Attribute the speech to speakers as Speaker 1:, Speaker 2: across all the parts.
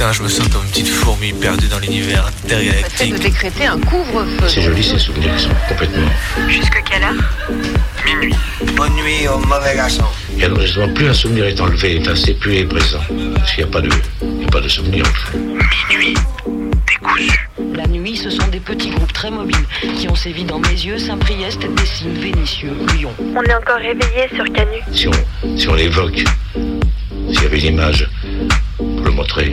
Speaker 1: Putain, je me sens comme une petite fourmi perdue dans l'univers intergalactique.
Speaker 2: de décréter un couvre-feu.
Speaker 3: C'est joli ces souvenirs qui sont complètement.
Speaker 2: Jusque quelle heure?
Speaker 1: Minuit. Bonne nuit au mauvais garçon.
Speaker 3: Et alors justement, plus un souvenir est enlevé, enfin, c'est plus est présent. Parce qu'il n'y a pas de, il y a pas de souvenir. Enfin.
Speaker 1: Minuit. Décousu.
Speaker 4: La nuit, ce sont des petits groupes très mobiles qui ont sévi dans mes yeux, Saint-Priest, Dessines, Vénitieux, Lyon.
Speaker 5: On est encore réveillé sur Canu.
Speaker 3: Si on, si on l'évoque, s'il y avait une image pour le montrer,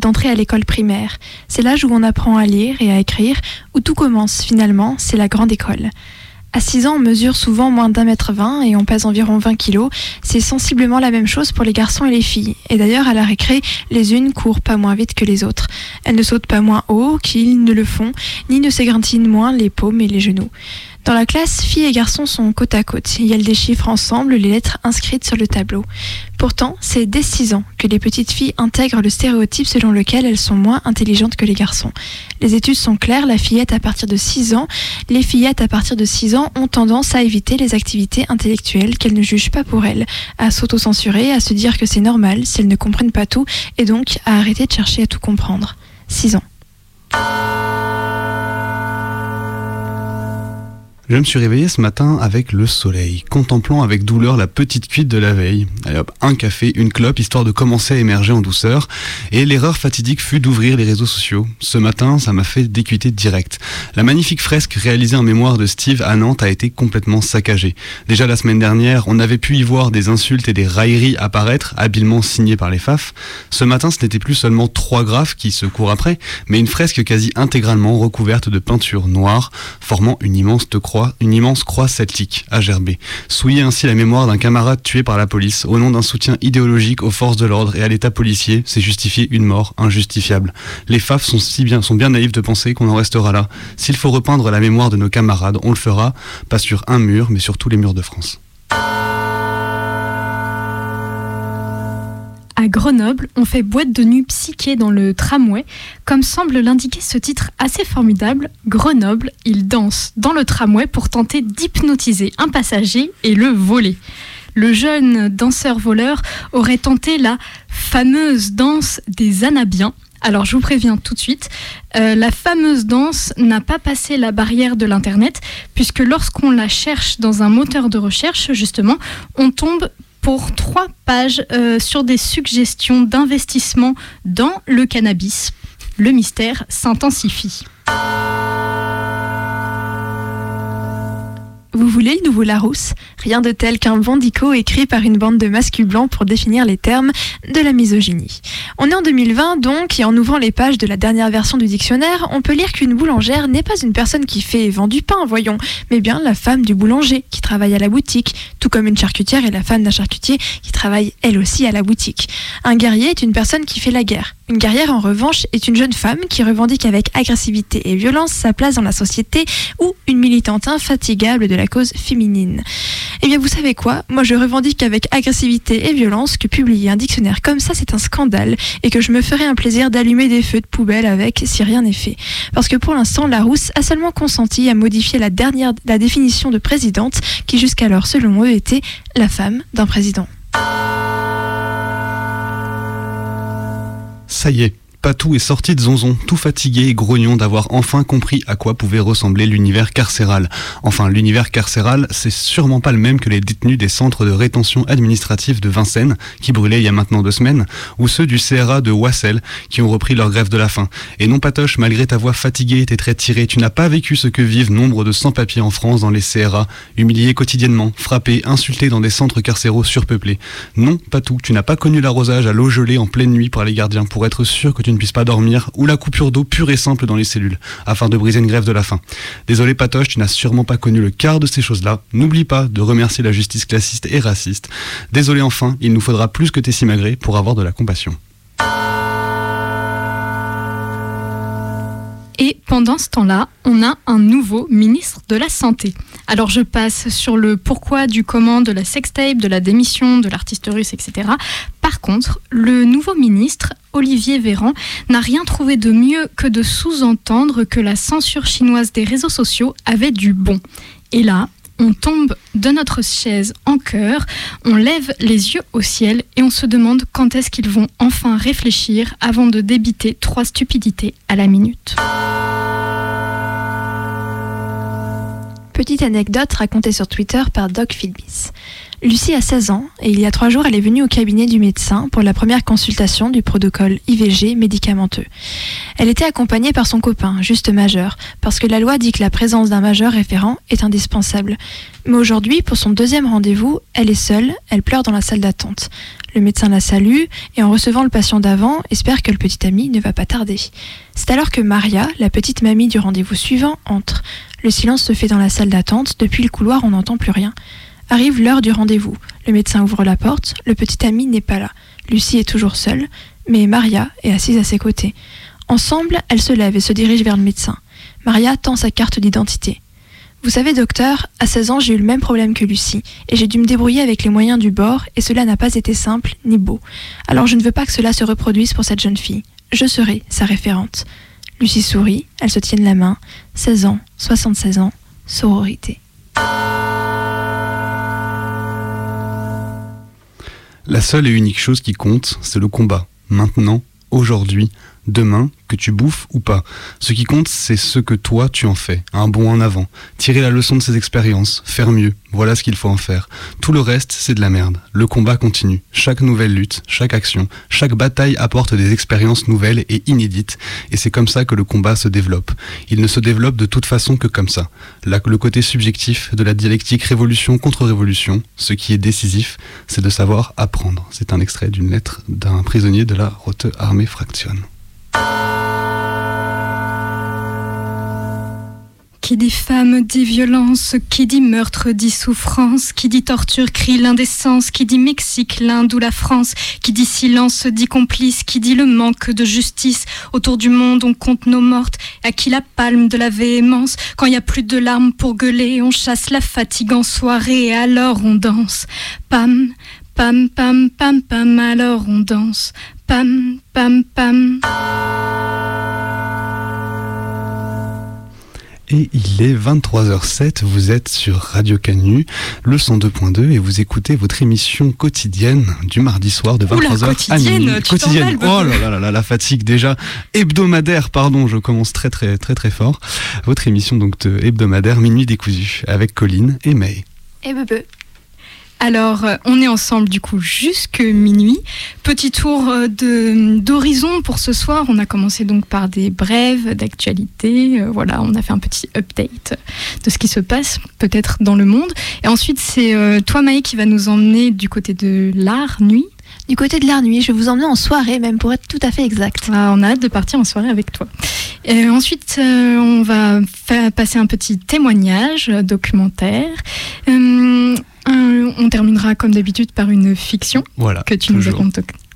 Speaker 6: D'entrer à l'école primaire. C'est l'âge où on apprend à lire et à écrire, où tout commence finalement, c'est la grande école. À 6 ans, on mesure souvent moins d'un mètre vingt et on pèse environ 20 kilos. C'est sensiblement la même chose pour les garçons et les filles. Et d'ailleurs, à la récré, les unes courent pas moins vite que les autres. Elles ne sautent pas moins haut qu'ils ne le font, ni ne s'égrentinent moins les paumes et les genoux. Dans la classe, filles et garçons sont côte à côte. A des chiffres ensemble, les lettres inscrites sur le tableau. Pourtant, c'est dès 6 ans que les petites filles intègrent le stéréotype selon lequel elles sont moins intelligentes que les garçons. Les études sont claires, la fillette à partir de 6 ans, les fillettes à partir de 6 ans ont tendance à éviter les activités intellectuelles qu'elles ne jugent pas pour elles, à s'auto-censurer, à se dire que c'est normal elles ne comprennent pas tout, et donc à arrêter de chercher à tout comprendre. 6 ans.
Speaker 7: Je me suis réveillé ce matin avec le soleil, contemplant avec douleur la petite cuite de la veille. Allez hop, un café, une clope, histoire de commencer à émerger en douceur. Et l'erreur fatidique fut d'ouvrir les réseaux sociaux. Ce matin, ça m'a fait décuiter direct. La magnifique fresque réalisée en mémoire de Steve à Nantes a été complètement saccagée. Déjà la semaine dernière, on avait pu y voir des insultes et des railleries apparaître, habilement signées par les FAF. Ce matin, ce n'était plus seulement trois graphes qui se courent après, mais une fresque quasi intégralement recouverte de peinture noire, formant une immense croix une immense croix celtique à gerber. Souiller ainsi la mémoire d'un camarade tué par la police au nom d'un soutien idéologique aux forces de l'ordre et à l'état policier, c'est justifier une mort injustifiable. Les FAF sont, si bien, sont bien naïfs de penser qu'on en restera là. S'il faut repeindre la mémoire de nos camarades, on le fera, pas sur un mur, mais sur tous les murs de France.
Speaker 8: À Grenoble, on fait boîte de nuit psyché dans le tramway. Comme semble l'indiquer ce titre assez formidable, Grenoble, il danse dans le tramway pour tenter d'hypnotiser un passager et le voler. Le jeune danseur-voleur aurait tenté la fameuse danse des Anabiens. Alors je vous préviens tout de suite, euh, la fameuse danse n'a pas passé la barrière de l'Internet, puisque lorsqu'on la cherche dans un moteur de recherche, justement, on tombe pour trois pages euh, sur des suggestions d'investissement dans le cannabis. Le mystère s'intensifie.
Speaker 6: Vous voulez le nouveau Larousse? Rien de tel qu'un bandico écrit par une bande de masculins blancs pour définir les termes de la misogynie. On est en 2020 donc, et en ouvrant les pages de la dernière version du dictionnaire, on peut lire qu'une boulangère n'est pas une personne qui fait et vend du pain, voyons, mais bien la femme du boulanger qui travaille à la boutique, tout comme une charcutière est la femme d'un charcutier qui travaille elle aussi à la boutique. Un guerrier est une personne qui fait la guerre. Une guerrière, en revanche, est une jeune femme qui revendique avec agressivité et violence sa place dans la société ou une militante infatigable de la cause féminine. Eh bien, vous savez quoi? Moi, je revendique avec agressivité et violence que publier un dictionnaire comme ça, c'est un scandale et que je me ferai un plaisir d'allumer des feux de poubelle avec si rien n'est fait. Parce que pour l'instant, Larousse a seulement consenti à modifier la dernière la définition de présidente qui jusqu'alors, selon eux, était la femme d'un président.
Speaker 7: Ça y est, Patou est sorti de Zonzon, tout fatigué et grognon d'avoir enfin compris à quoi pouvait ressembler l'univers carcéral. Enfin, l'univers carcéral, c'est sûrement pas le même que les détenus des centres de rétention administrative de Vincennes, qui brûlaient il y a maintenant deux semaines, ou ceux du CRA de Wassel, qui ont repris leur grève de la faim. Et non, Patoche, malgré ta voix fatiguée et tes traits tirés, tu n'as pas vécu ce que vivent nombre de sans-papiers en France dans les CRA, humiliés quotidiennement, frappés, insultés dans des centres carcéraux surpeuplés. Non, Patou, tu n'as pas connu l'arrosage à l'eau gelée en pleine nuit par les gardiens pour être sûr que tu ne puisses pas dormir, ou la coupure d'eau pure et simple dans les cellules, afin de briser une grève de la faim. Désolé Patoche, tu n'as sûrement pas connu le quart de ces choses-là. N'oublie pas de remercier la justice classiste et raciste. Désolé enfin, il nous faudra plus que tes simagrées pour avoir de la compassion.
Speaker 8: Et pendant ce temps-là, on a un nouveau ministre de la Santé. Alors je passe sur le pourquoi du comment de la sextape, de la démission, de l'artiste russe, etc. Par contre, le nouveau ministre, Olivier Véran, n'a rien trouvé de mieux que de sous-entendre que la censure chinoise des réseaux sociaux avait du bon. Et là, on tombe de notre chaise en cœur, on lève les yeux au ciel et on se demande quand est-ce qu'ils vont enfin réfléchir avant de débiter trois stupidités à la minute.
Speaker 6: Petite anecdote racontée sur Twitter par Doc Philbis. Lucie a 16 ans et il y a trois jours, elle est venue au cabinet du médecin pour la première consultation du protocole IVG médicamenteux. Elle était accompagnée par son copain, juste majeur, parce que la loi dit que la présence d'un majeur référent est indispensable. Mais aujourd'hui, pour son deuxième rendez-vous, elle est seule, elle pleure dans la salle d'attente. Le médecin la salue et en recevant le patient d'avant, espère que le petit ami ne va pas tarder. C'est alors que Maria, la petite mamie du rendez-vous suivant, entre. Le silence se fait dans la salle d'attente, depuis le couloir on n'entend plus rien. Arrive l'heure du rendez-vous. Le médecin ouvre la porte, le petit ami n'est pas là. Lucie est toujours seule, mais Maria est assise à ses côtés. Ensemble, elles se lèvent et se dirigent vers le médecin. Maria tend sa carte d'identité. Vous savez, docteur, à 16 ans, j'ai eu le même problème que Lucie, et j'ai dû me débrouiller avec les moyens du bord, et cela n'a pas été simple ni beau. Alors je ne veux pas que cela se reproduise pour cette jeune fille. Je serai sa référente. Lucie sourit, elles se tiennent la main. 16 ans, 76 ans, sororité.
Speaker 7: La seule et unique chose qui compte, c'est le combat. Maintenant, aujourd'hui, demain, que tu bouffes ou pas. Ce qui compte, c'est ce que toi tu en fais, un bond en avant. Tirer la leçon de ces expériences, faire mieux, voilà ce qu'il faut en faire. Tout le reste, c'est de la merde. Le combat continue. Chaque nouvelle lutte, chaque action, chaque bataille apporte des expériences nouvelles et inédites. Et c'est comme ça que le combat se développe. Il ne se développe de toute façon que comme ça. Le côté subjectif de la dialectique révolution contre révolution, ce qui est décisif, c'est de savoir apprendre. C'est un extrait d'une lettre d'un prisonnier de la Rote Armée Fraction.
Speaker 8: Qui dit femme dit violence, qui dit meurtre dit souffrance, qui dit torture crie l'indécence, qui dit Mexique, l'Inde ou la France, qui dit silence dit complice, qui dit le manque de justice. Autour du monde on compte nos mortes, à qui la palme de la véhémence? Quand il y a plus de larmes pour gueuler, on chasse la fatigue en soirée et alors on danse. Pam, pam, pam, pam, pam, alors on danse. Pam, pam, pam.
Speaker 7: Et il est 23h07, vous êtes sur Radio Canu, le 102.2 et vous écoutez votre émission quotidienne du mardi soir de 23h à minuit.
Speaker 8: Quotidienne,
Speaker 7: oh là là là là, la fatigue déjà hebdomadaire, pardon, je commence très très très très fort. Votre émission donc hebdomadaire Minuit décousu avec Colline et May.
Speaker 6: Et Bebe.
Speaker 8: Alors, euh, on est ensemble du coup jusque minuit. Petit tour euh, de d'horizon pour ce soir. On a commencé donc par des brèves d'actualité. Euh, voilà, on a fait un petit update de ce qui se passe peut-être dans le monde. Et ensuite, c'est toi Maë qui va nous emmener du côté de l'art nuit.
Speaker 6: Du côté de l'art nuit, je vais vous emmener en soirée, même pour être tout à fait exact.
Speaker 8: Ah, on a hâte de partir en soirée avec toi. Et ensuite, on va faire passer un petit témoignage documentaire. Euh, on terminera comme d'habitude par une fiction
Speaker 7: voilà,
Speaker 8: que tu nous as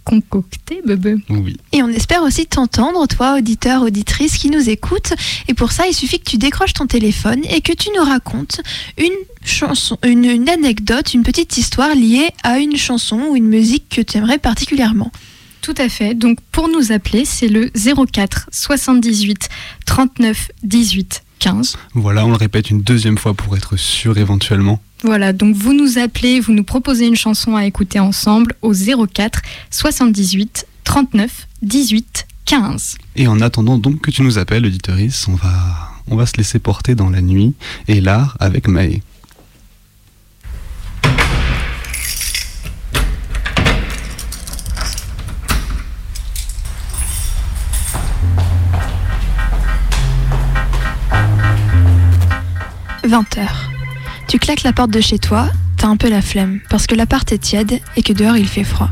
Speaker 8: concoctée, Bebe.
Speaker 7: Oui.
Speaker 6: Et on espère aussi t'entendre, toi, auditeur, auditrice qui nous écoute. Et pour ça, il suffit que tu décroches ton téléphone et que tu nous racontes une chanson, une, une anecdote, une petite histoire liée à une chanson ou une musique que tu aimerais particulièrement.
Speaker 8: Tout à fait. Donc pour nous appeler, c'est le 04 78 39 18 15.
Speaker 7: Voilà, on le répète une deuxième fois pour être sûr éventuellement.
Speaker 8: Voilà, donc vous nous appelez, vous nous proposez une chanson à écouter ensemble au 04 78 39 18 15.
Speaker 7: Et en attendant donc que tu nous appelles, auditoris, on va, on va se laisser porter dans la nuit et l'art avec Maë.
Speaker 6: « 20h. Tu claques la porte de chez toi, t'as un peu la flemme, parce que l'appart est tiède et que dehors il fait froid.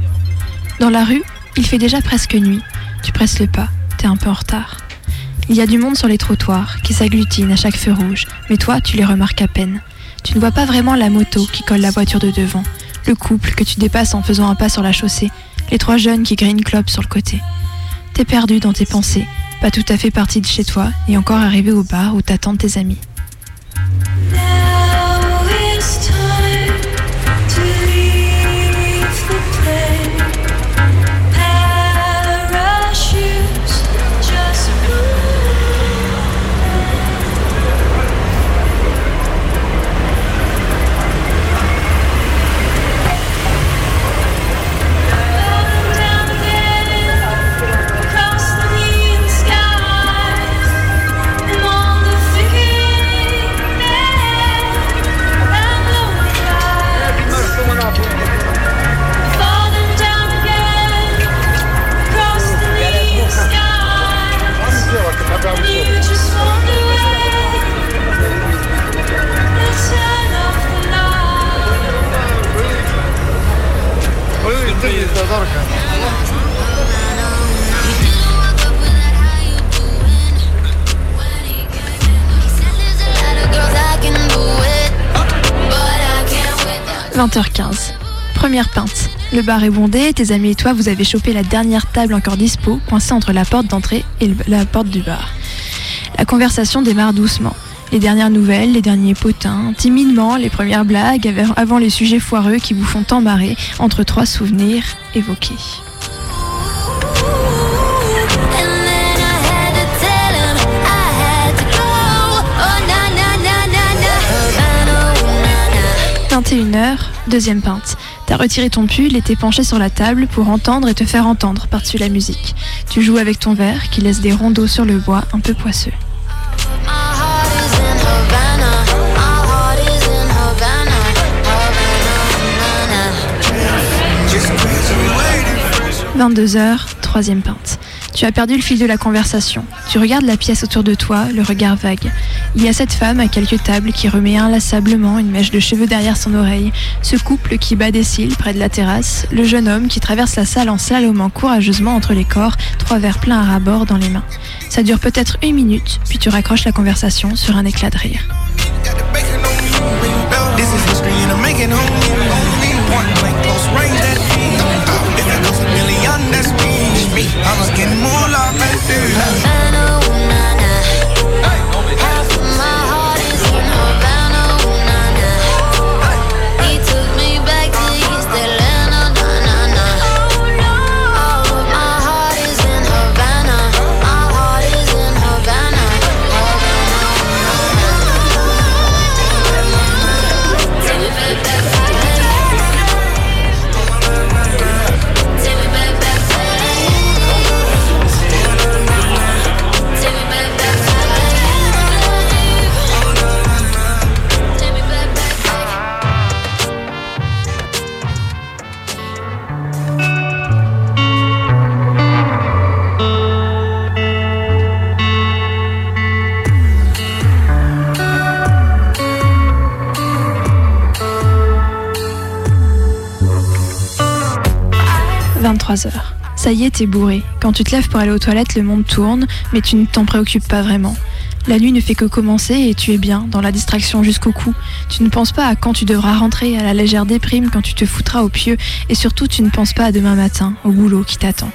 Speaker 6: Dans la rue, il fait déjà presque nuit. Tu presses le pas, t'es un peu en retard. Il y a du monde sur les trottoirs, qui s'agglutine à chaque feu rouge, mais toi, tu les remarques à peine. Tu ne vois pas vraiment la moto qui colle la voiture de devant, le couple que tu dépasses en faisant un pas sur la chaussée, les trois jeunes qui grillent une clope sur le côté. T'es perdu dans tes pensées, pas tout à fait parti de chez toi et encore arrivé au bar où t'attendent tes amis. « just 20h15. Première pinte. Le bar est bondé, tes amis et toi, vous avez chopé la dernière table encore dispo, coincée entre la porte d'entrée et la porte du bar. La conversation démarre doucement. Les dernières nouvelles, les derniers potins, timidement les premières blagues av- avant les sujets foireux qui vous font embarrer entre trois souvenirs évoqués. 21h, deuxième pinte. T'as retiré ton pull et t'es penché sur la table pour entendre et te faire entendre par-dessus la musique. Tu joues avec ton verre qui laisse des rondeaux sur le bois un peu poisseux. 22h, troisième pinte. Tu as perdu le fil de la conversation. Tu regardes la pièce autour de toi, le regard vague. Il y a cette femme à quelques tables qui remet inlassablement une mèche de cheveux derrière son oreille, ce couple qui bat des cils près de la terrasse, le jeune homme qui traverse la salle en slalomant courageusement entre les corps, trois verres pleins à ras-bord dans les mains. Ça dure peut-être une minute, puis tu raccroches la conversation sur un éclat de rire. 23h. Ça y est, t'es bourré. Quand tu te lèves pour aller aux toilettes, le monde tourne, mais tu ne t'en préoccupes pas vraiment. La nuit ne fait que commencer et tu es bien, dans la distraction jusqu'au cou. Tu ne penses pas à quand tu devras rentrer, à la légère déprime quand tu te foutras au pieu, et surtout tu ne penses pas à demain matin, au boulot qui t'attend.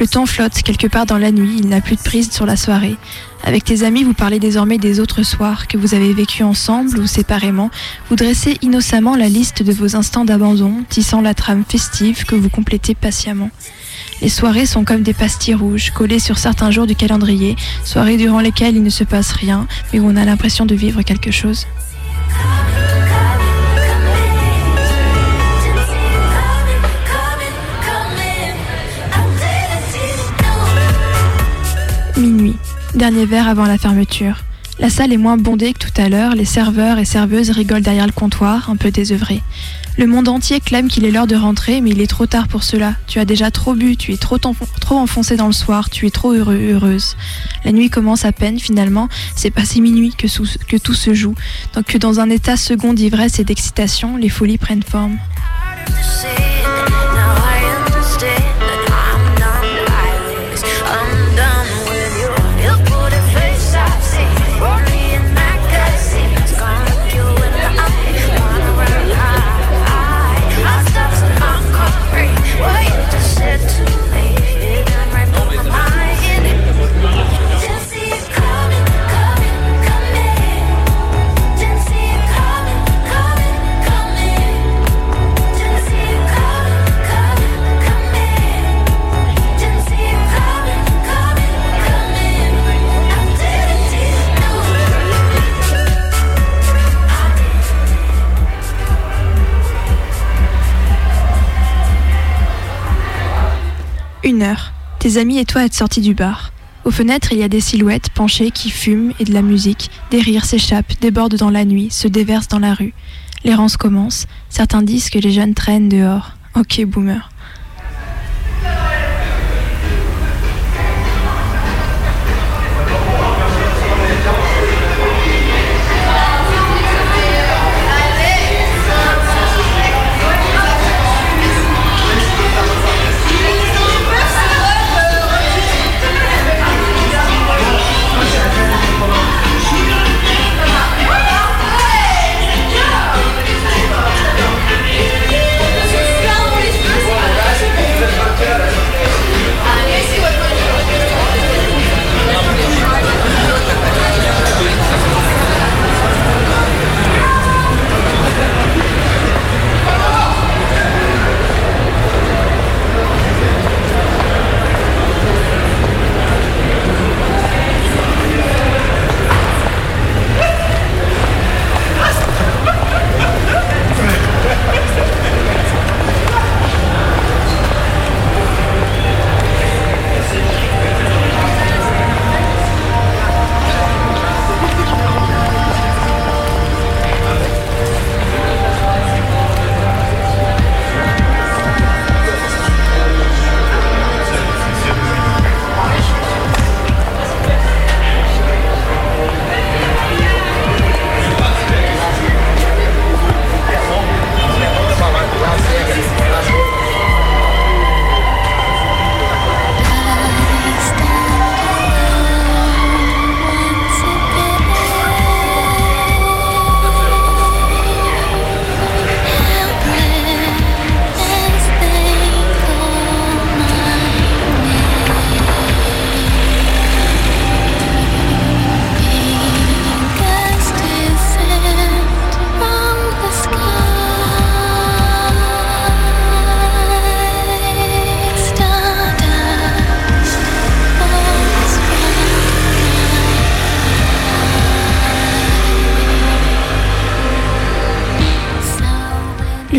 Speaker 6: Le temps flotte quelque part dans la nuit, il n'a plus de prise sur la soirée. Avec tes amis, vous parlez désormais des autres soirs que vous avez vécus ensemble ou séparément. Vous dressez innocemment la liste de vos instants d'abandon, tissant la trame festive que vous complétez patiemment. Les soirées sont comme des pastilles rouges collées sur certains jours du calendrier, soirées durant lesquelles il ne se passe rien, mais où on a l'impression de vivre quelque chose. Minuit, dernier verre avant la fermeture. La salle est moins bondée que tout à l'heure, les serveurs et serveuses rigolent derrière le comptoir, un peu désœuvrés. Le monde entier clame qu'il est l'heure de rentrer, mais il est trop tard pour cela. Tu as déjà trop bu, tu es trop, enfon- trop enfoncé dans le soir, tu es trop heureuse. La nuit commence à peine finalement, c'est passé minuit que tout se joue. Donc que dans un état second d'ivresse et d'excitation, les folies prennent forme. Tes amis et toi êtes sortis du bar. Aux fenêtres, il y a des silhouettes penchées qui fument et de la musique. Des rires s'échappent, débordent dans la nuit, se déversent dans la rue. L'errance commence. Certains disent que les jeunes traînent dehors. Ok, boomer.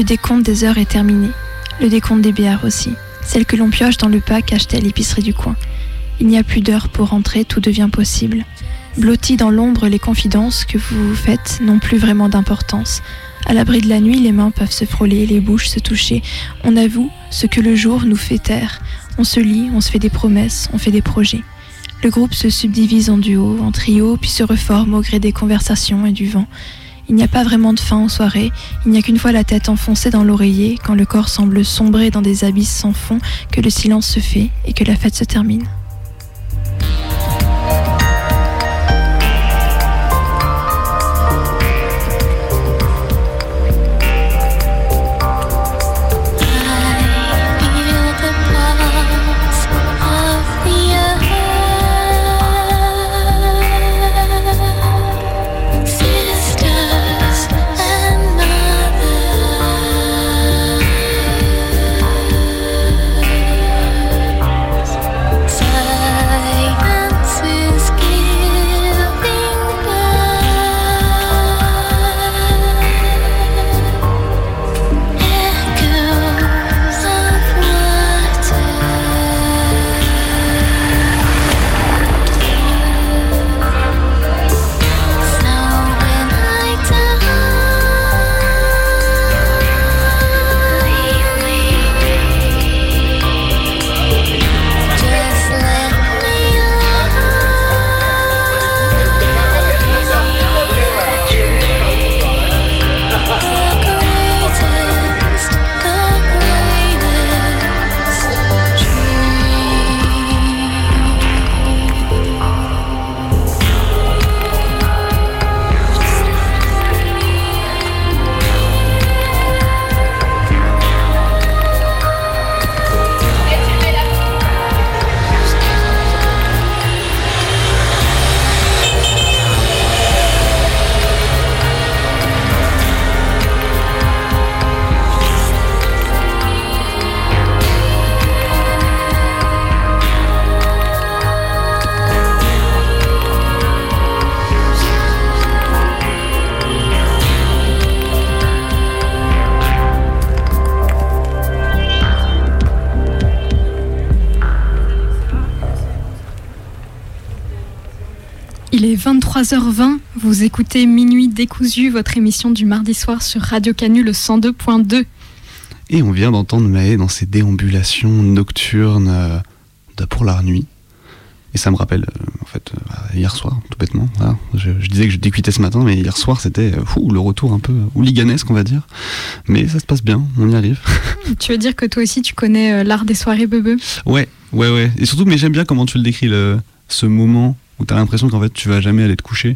Speaker 6: Décompte des heures est terminé. Le décompte des bières aussi. Celles que l'on pioche dans le pack acheté à l'épicerie du coin. Il n'y a plus d'heures pour rentrer, tout devient possible. Blotti dans l'ombre, les confidences que vous faites n'ont plus vraiment d'importance. À l'abri de la nuit, les mains peuvent se frôler, les bouches se toucher. On avoue ce que le jour nous fait taire. On se lit, on se fait des promesses, on fait des projets. Le groupe se subdivise en duos, en trios, puis se reforme au gré des conversations et du vent. Il n'y a pas vraiment de fin aux soirées, il n'y a qu'une fois la tête enfoncée dans l'oreiller, quand le corps semble sombrer dans des abysses sans fond, que le silence se fait et que la fête se termine.
Speaker 8: 23h20, vous écoutez Minuit décousu, votre émission du mardi soir sur Radio Canu le 102.2.
Speaker 7: Et on vient d'entendre Maë dans ses déambulations nocturnes euh, pour la nuit. Et ça me rappelle, euh, en fait, euh, hier soir, tout bêtement. Je, disais que je décuitais ce matin, mais hier soir, c'était le retour un peu hooliganesque, on va dire. Mais ça se passe bien, on y arrive.
Speaker 8: Tu veux dire que toi aussi, tu connais l'art des soirées bebe?
Speaker 7: Ouais, ouais, ouais. Et surtout, mais j'aime bien comment tu le décris, le, ce moment où tu as l'impression qu'en fait tu vas jamais aller te coucher.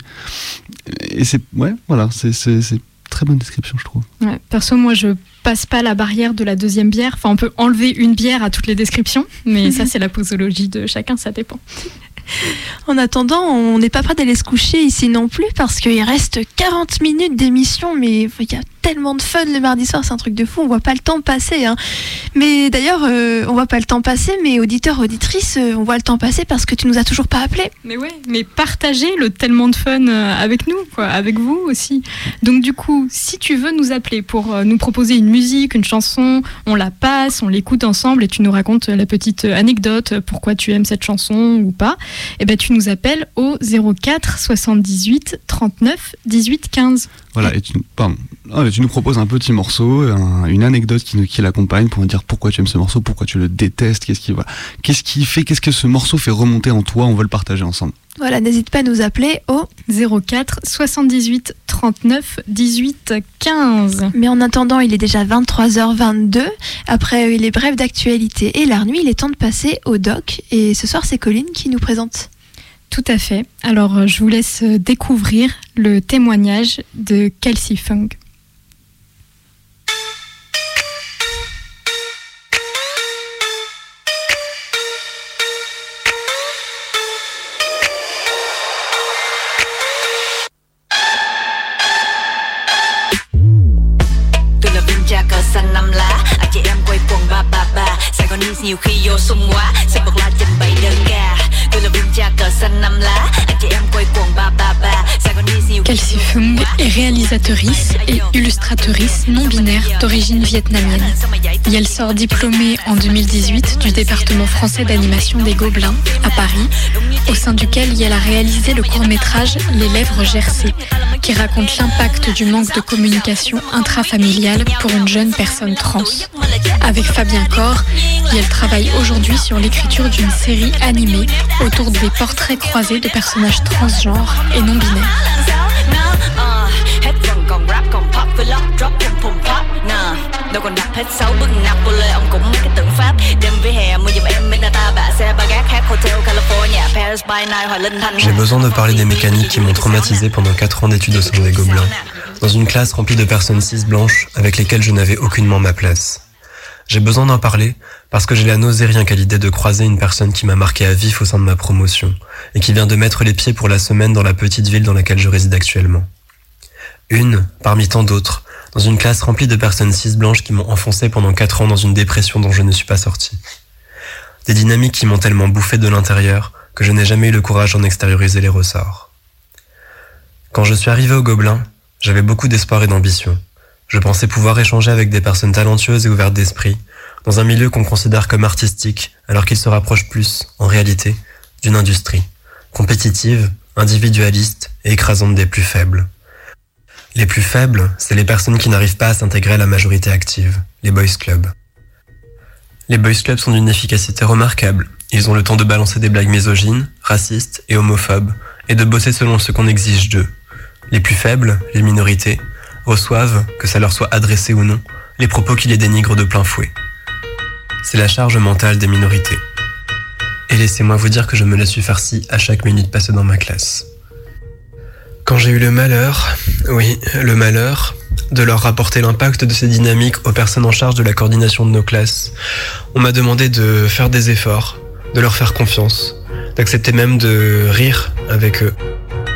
Speaker 7: Et c'est ouais, voilà, c'est très bonne description, je trouve.
Speaker 8: Ouais, perso, moi, je passe pas la barrière de la deuxième bière. Enfin, on peut enlever une bière à toutes les descriptions, mais ça, c'est la posologie de chacun, ça dépend.
Speaker 6: En attendant, on n'est pas prêt d'aller se coucher ici non plus parce qu'il reste 40 minutes d'émission, mais il y a tellement de fun le mardi soir, c'est un truc de fou, on voit pas le temps passer. Hein. Mais d'ailleurs, euh, on voit pas le temps passer, mais auditeur, auditrice, euh, on voit le temps passer parce que tu nous as toujours pas appelé.
Speaker 8: Mais ouais, mais partagez le tellement de fun euh, avec nous, quoi, avec vous aussi. Donc du coup, si tu veux nous appeler pour nous proposer une musique, une chanson, on la passe, on l'écoute ensemble et tu nous racontes la petite anecdote, pourquoi tu aimes cette chanson ou pas, et eh ben tu nous appelles au 04 78 39 18 15.
Speaker 7: Voilà, et tu, pardon, ah, tu nous proposes un petit morceau, une anecdote qui, qui l'accompagne pour nous dire pourquoi tu aimes ce morceau, pourquoi tu le détestes, qu'est-ce qui, qu'est-ce qui fait, qu'est-ce que ce morceau fait remonter en toi, on veut le partager ensemble.
Speaker 6: Voilà, n'hésite pas à nous appeler au
Speaker 8: 04 78 39 18 15.
Speaker 6: Mais en attendant, il est déjà 23h22. Après les brèves d'actualité et la nuit, il est temps de passer au doc. Et ce soir, c'est Colline qui nous présente.
Speaker 8: Tout à fait. Alors, je vous laisse découvrir le témoignage de Kelsey Fung. Nhiều khi vô sung quá, sẽ bật la trình bày đơn ca. Tôi là viên cha cờ xanh năm lá, anh chị em quay quần Kelsey Fung est réalisatrice et illustratrice non binaire d'origine vietnamienne. Et elle sort diplômée en 2018 du département français d'animation des Gobelins à Paris, au sein duquel elle a réalisé le court-métrage Les lèvres gercées, qui raconte l'impact du manque de communication intrafamiliale pour une jeune personne trans. Avec Fabien Cor, elle travaille aujourd'hui sur l'écriture d'une série animée autour des portraits croisés de personnages transgenres et non binaires.
Speaker 9: J'ai besoin de parler des mécaniques qui m'ont traumatisé pendant 4 ans d'études au sein des Gobelins, dans une classe remplie de personnes cis blanches avec lesquelles je n'avais aucunement ma place. J'ai besoin d'en parler parce que j'ai la nausée rien qu'à l'idée de croiser une personne qui m'a marqué à vif au sein de ma promotion et qui vient de mettre les pieds pour la semaine dans la petite ville dans laquelle je réside actuellement. Une, parmi tant d'autres, dans une classe remplie de personnes cis blanches qui m'ont enfoncé pendant quatre ans dans une dépression dont je ne suis pas sorti. Des dynamiques qui m'ont tellement bouffé de l'intérieur que je n'ai jamais eu le courage d'en extérioriser les ressorts. Quand je suis arrivé au Gobelin, j'avais beaucoup d'espoir et d'ambition. Je pensais pouvoir échanger avec des personnes talentueuses et ouvertes d'esprit, dans un milieu qu'on considère comme artistique, alors qu'il se rapproche plus, en réalité, d'une industrie, compétitive, individualiste et écrasante des plus faibles. Les plus faibles, c'est les personnes qui n'arrivent pas à s'intégrer à la majorité active, les boys clubs. Les boys clubs sont d'une efficacité remarquable. Ils ont le temps de balancer des blagues misogynes, racistes et homophobes, et de bosser selon ce qu'on exige d'eux. Les plus faibles, les minorités, reçoivent, que ça leur soit adressé ou non, les propos qui les dénigrent de plein fouet. C'est la charge mentale des minorités. Et laissez-moi vous dire que je me la suis farcie à chaque minute passée dans ma classe. Quand j'ai eu le malheur, oui, le malheur, de leur rapporter l'impact de ces dynamiques aux personnes en charge de la coordination de nos classes, on m'a demandé de faire des efforts, de leur faire confiance, d'accepter même de rire avec eux.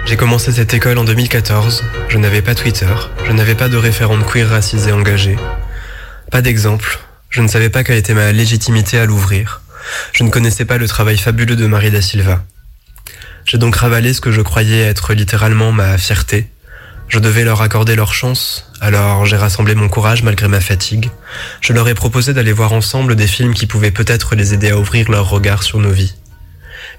Speaker 9: J'ai commencé cette école en 2014, je n'avais pas Twitter, je n'avais pas de référente queer racisée engagée, pas d'exemple, je ne savais pas quelle était ma légitimité à l'ouvrir, je ne connaissais pas le travail fabuleux de Marie da Silva. J'ai donc ravalé ce que je croyais être littéralement ma fierté. Je devais leur accorder leur chance, alors j'ai rassemblé mon courage malgré ma fatigue. Je leur ai proposé d'aller voir ensemble des films qui pouvaient peut-être les aider à ouvrir leur regard sur nos vies.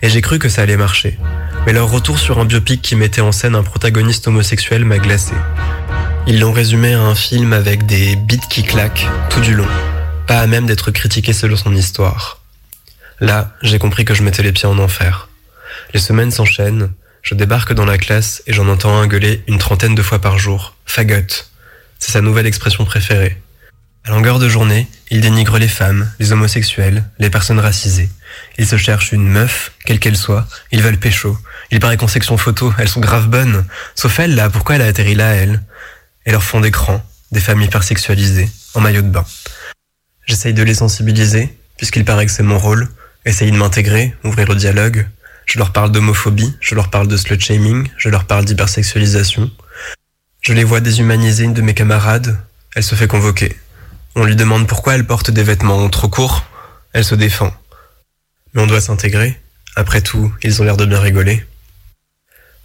Speaker 9: Et j'ai cru que ça allait marcher. Mais leur retour sur un biopic qui mettait en scène un protagoniste homosexuel m'a glacé. Ils l'ont résumé à un film avec des beats qui claquent tout du long, pas à même d'être critiqué selon son histoire. Là, j'ai compris que je mettais les pieds en enfer. Les semaines s'enchaînent, je débarque dans la classe et j'en entends un gueuler une trentaine de fois par jour. Fagotte. C'est sa nouvelle expression préférée. À longueur de journée, il dénigre les femmes, les homosexuels, les personnes racisées. Il se cherche une meuf, quelle qu'elle soit, ils veulent pécho. Il paraît qu'en section photo, elles sont grave bonnes. Sauf elle, là, pourquoi elle a atterri là, elle? Et leur fond d'écran, des femmes hypersexualisées, en maillot de bain. J'essaye de les sensibiliser, puisqu'il paraît que c'est mon rôle, essayer de m'intégrer, ouvrir le dialogue. Je leur parle d'homophobie, je leur parle de slut shaming, je leur parle d'hypersexualisation. Je les vois déshumaniser une de mes camarades, elle se fait convoquer. On lui demande pourquoi elle porte des vêtements trop courts, elle se défend. Mais on doit s'intégrer. Après tout, ils ont l'air de bien rigoler.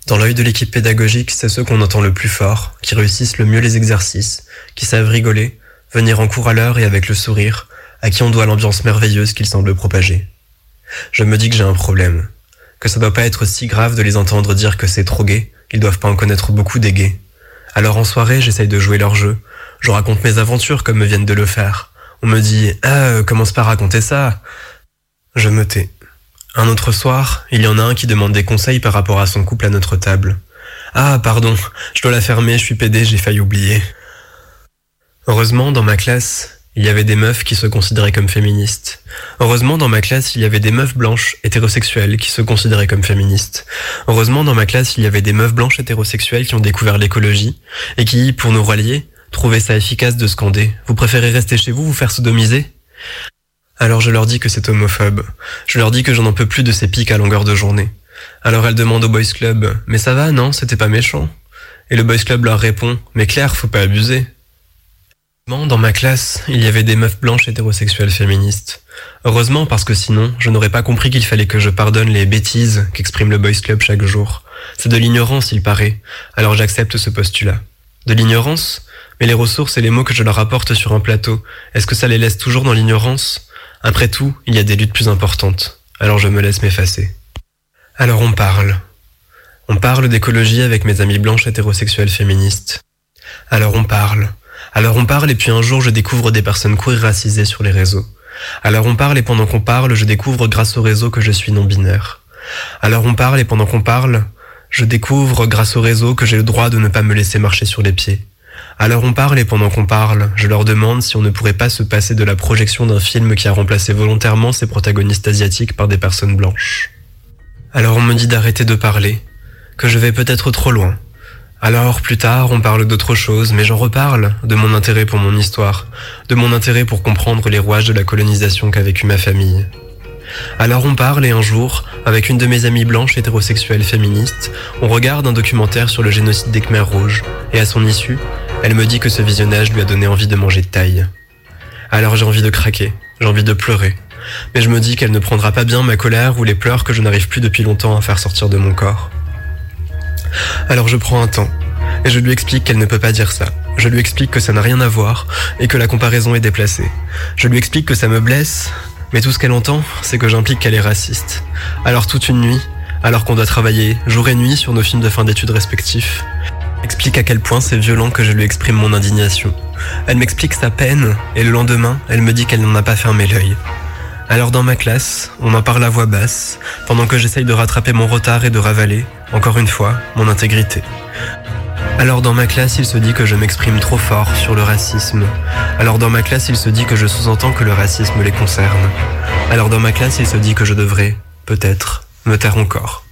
Speaker 9: Dans l'œil de l'équipe pédagogique, c'est ceux qu'on entend le plus fort, qui réussissent le mieux les exercices, qui savent rigoler, venir en cours à l'heure et avec le sourire, à qui on doit l'ambiance merveilleuse qu'ils semblent propager. Je me dis que j'ai un problème, que ça doit pas être si grave de les entendre dire que c'est trop gay, ils doivent pas en connaître beaucoup des gays. Alors en soirée, j'essaye de jouer leur jeu, je raconte mes aventures comme me viennent de le faire. On me dit Ah, euh, commence pas à raconter ça. Je me tais. Un autre soir, il y en a un qui demande des conseils par rapport à son couple à notre table. Ah, pardon, je dois la fermer, je suis pédé, j'ai failli oublier. Heureusement, dans ma classe, il y avait des meufs qui se considéraient comme féministes. Heureusement, dans ma classe, il y avait des meufs blanches hétérosexuelles qui se considéraient comme féministes. Heureusement, dans ma classe, il y avait des meufs blanches hétérosexuelles qui ont découvert l'écologie et qui, pour nous rallier, Trouvez ça efficace de scander. Vous préférez rester chez vous, vous faire sodomiser? Alors je leur dis que c'est homophobe. Je leur dis que j'en en peux plus de ces pics à longueur de journée. Alors elles demandent au Boys Club Mais ça va, non? C'était pas méchant? Et le Boys Club leur répond Mais Claire, faut pas abuser. Dans ma classe, il y avait des meufs blanches hétérosexuelles féministes. Heureusement parce que sinon, je n'aurais pas compris qu'il fallait que je pardonne les bêtises qu'exprime le Boys Club chaque jour. C'est de l'ignorance, il paraît. Alors j'accepte ce postulat. De l'ignorance? Mais les ressources et les mots que je leur apporte sur un plateau, est-ce que ça les laisse toujours dans l'ignorance? Après tout, il y a des luttes plus importantes. Alors je me laisse m'effacer. Alors on parle. On parle d'écologie avec mes amis blanches hétérosexuelles féministes. Alors on parle. Alors on parle et puis un jour je découvre des personnes queer racisées sur les réseaux. Alors on parle et pendant qu'on parle, je découvre grâce au réseau que je suis non-binaire. Alors on parle et pendant qu'on parle, je découvre grâce au réseau que j'ai le droit de ne pas me laisser marcher sur les pieds. Alors on parle et pendant qu'on parle, je leur demande si on ne pourrait pas se passer de la projection d'un film qui a remplacé volontairement ses protagonistes asiatiques par des personnes blanches. Alors on me dit d'arrêter de parler, que je vais peut-être trop loin. Alors plus tard, on parle d'autre chose, mais j'en reparle, de mon intérêt pour mon histoire, de mon intérêt pour comprendre les rouages de la colonisation qu'a vécu ma famille. Alors on parle et un jour, avec une de mes amies blanches hétérosexuelles féministes, on regarde un documentaire sur le génocide des Khmers rouges, et à son issue, elle me dit que ce visionnage lui a donné envie de manger de taille. Alors j'ai envie de craquer, j'ai envie de pleurer, mais je me dis qu'elle ne prendra pas bien ma colère ou les pleurs que je n'arrive plus depuis longtemps à faire sortir de mon corps. Alors je prends un temps, et je lui explique qu'elle ne peut pas dire ça. Je lui explique que ça n'a rien à voir et que la comparaison est déplacée. Je lui explique que ça me blesse, mais tout ce qu'elle entend, c'est que j'implique qu'elle est raciste. Alors toute une nuit, alors qu'on doit travailler jour et nuit sur nos films de fin d'études respectifs, explique à quel point c'est violent que je lui exprime mon indignation. Elle m'explique sa peine, et le lendemain, elle me dit qu'elle n'en a pas fermé l'œil. Alors dans ma classe, on en parle à voix basse, pendant que j'essaye de rattraper mon retard et de ravaler, encore une fois, mon intégrité. Alors dans ma classe, il se dit que je m'exprime trop fort sur le racisme. Alors dans ma classe, il se dit que je sous-entends que le racisme les concerne. Alors dans ma classe, il se dit que je devrais, peut-être, me taire encore.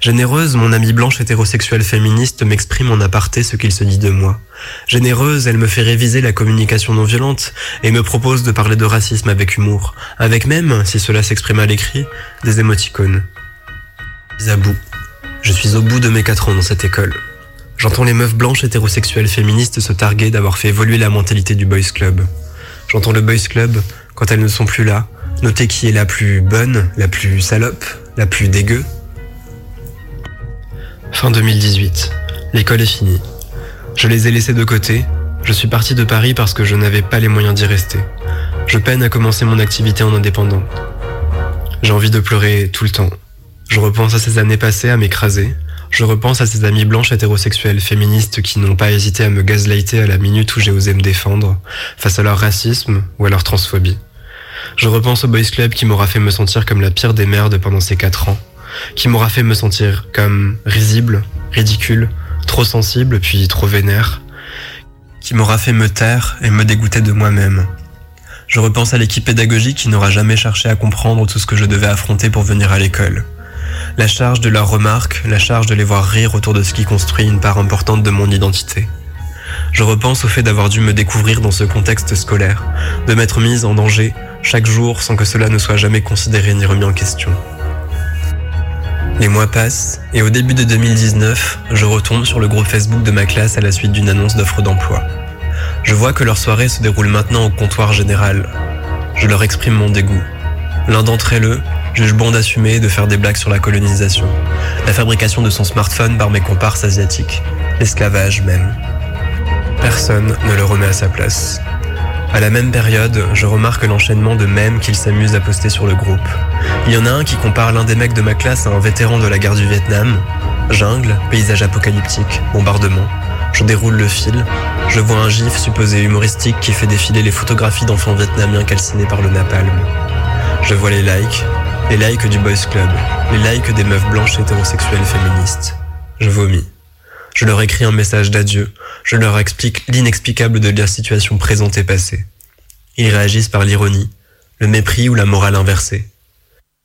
Speaker 9: Généreuse, mon amie blanche hétérosexuelle féministe m'exprime en aparté ce qu'il se dit de moi. Généreuse, elle me fait réviser la communication non violente et me propose de parler de racisme avec humour, avec même, si cela s'exprime à l'écrit, des émoticônes. À bout. Je suis au bout de mes quatre ans dans cette école. J'entends les meufs blanches hétérosexuelles féministes se targuer d'avoir fait évoluer la mentalité du boys club. J'entends le boys club, quand elles ne sont plus là, noter qui est la plus bonne, la plus salope, la plus dégueu. Fin 2018. L'école est finie. Je les ai laissés de côté. Je suis parti de Paris parce que je n'avais pas les moyens d'y rester. Je peine à commencer mon activité en indépendant. J'ai envie de pleurer tout le temps. Je repense à ces années passées à m'écraser. Je repense à ces amies blanches hétérosexuelles féministes qui n'ont pas hésité à me gazlighter à la minute où j'ai osé me défendre face à leur racisme ou à leur transphobie. Je repense au Boys Club qui m'aura fait me sentir comme la pire des merdes pendant ces quatre ans, qui m'aura fait me sentir comme risible, ridicule, trop sensible puis trop vénère, qui m'aura fait me taire et me dégoûter de moi-même. Je repense à l'équipe pédagogique qui n'aura jamais cherché à comprendre tout ce que je devais affronter pour venir à l'école. La charge de leurs remarques, la charge de les voir rire autour de ce qui construit une part importante de mon identité. Je repense au fait d'avoir dû me découvrir dans ce contexte scolaire, de m'être mise en danger chaque jour sans que cela ne soit jamais considéré ni remis en question. Les mois passent et au début de 2019, je retombe sur le groupe Facebook de ma classe à la suite d'une annonce d'offre d'emploi. Je vois que leur soirée se déroule maintenant au comptoir général. Je leur exprime mon dégoût. L'un d'entre eux juge bon d'assumer de faire des blagues sur la colonisation, la fabrication de son smartphone par mes comparses asiatiques, l'esclavage même. Personne ne le remet à sa place. À la même période, je remarque l'enchaînement de mèmes qu'ils s'amusent à poster sur le groupe. Il y en a un qui compare l'un des mecs de ma classe à un vétéran de la guerre du Vietnam. Jungle, paysage apocalyptique, bombardement. Je déroule le fil. Je vois un gif supposé humoristique qui fait défiler les photographies d'enfants vietnamiens calcinés par le napalm. Je vois les likes, les likes du Boys Club, les likes des meufs blanches hétérosexuelles féministes. Je vomis. Je leur écris un message d'adieu. Je leur explique l'inexplicable de la situation présente et passée. Ils réagissent par l'ironie, le mépris ou la morale inversée.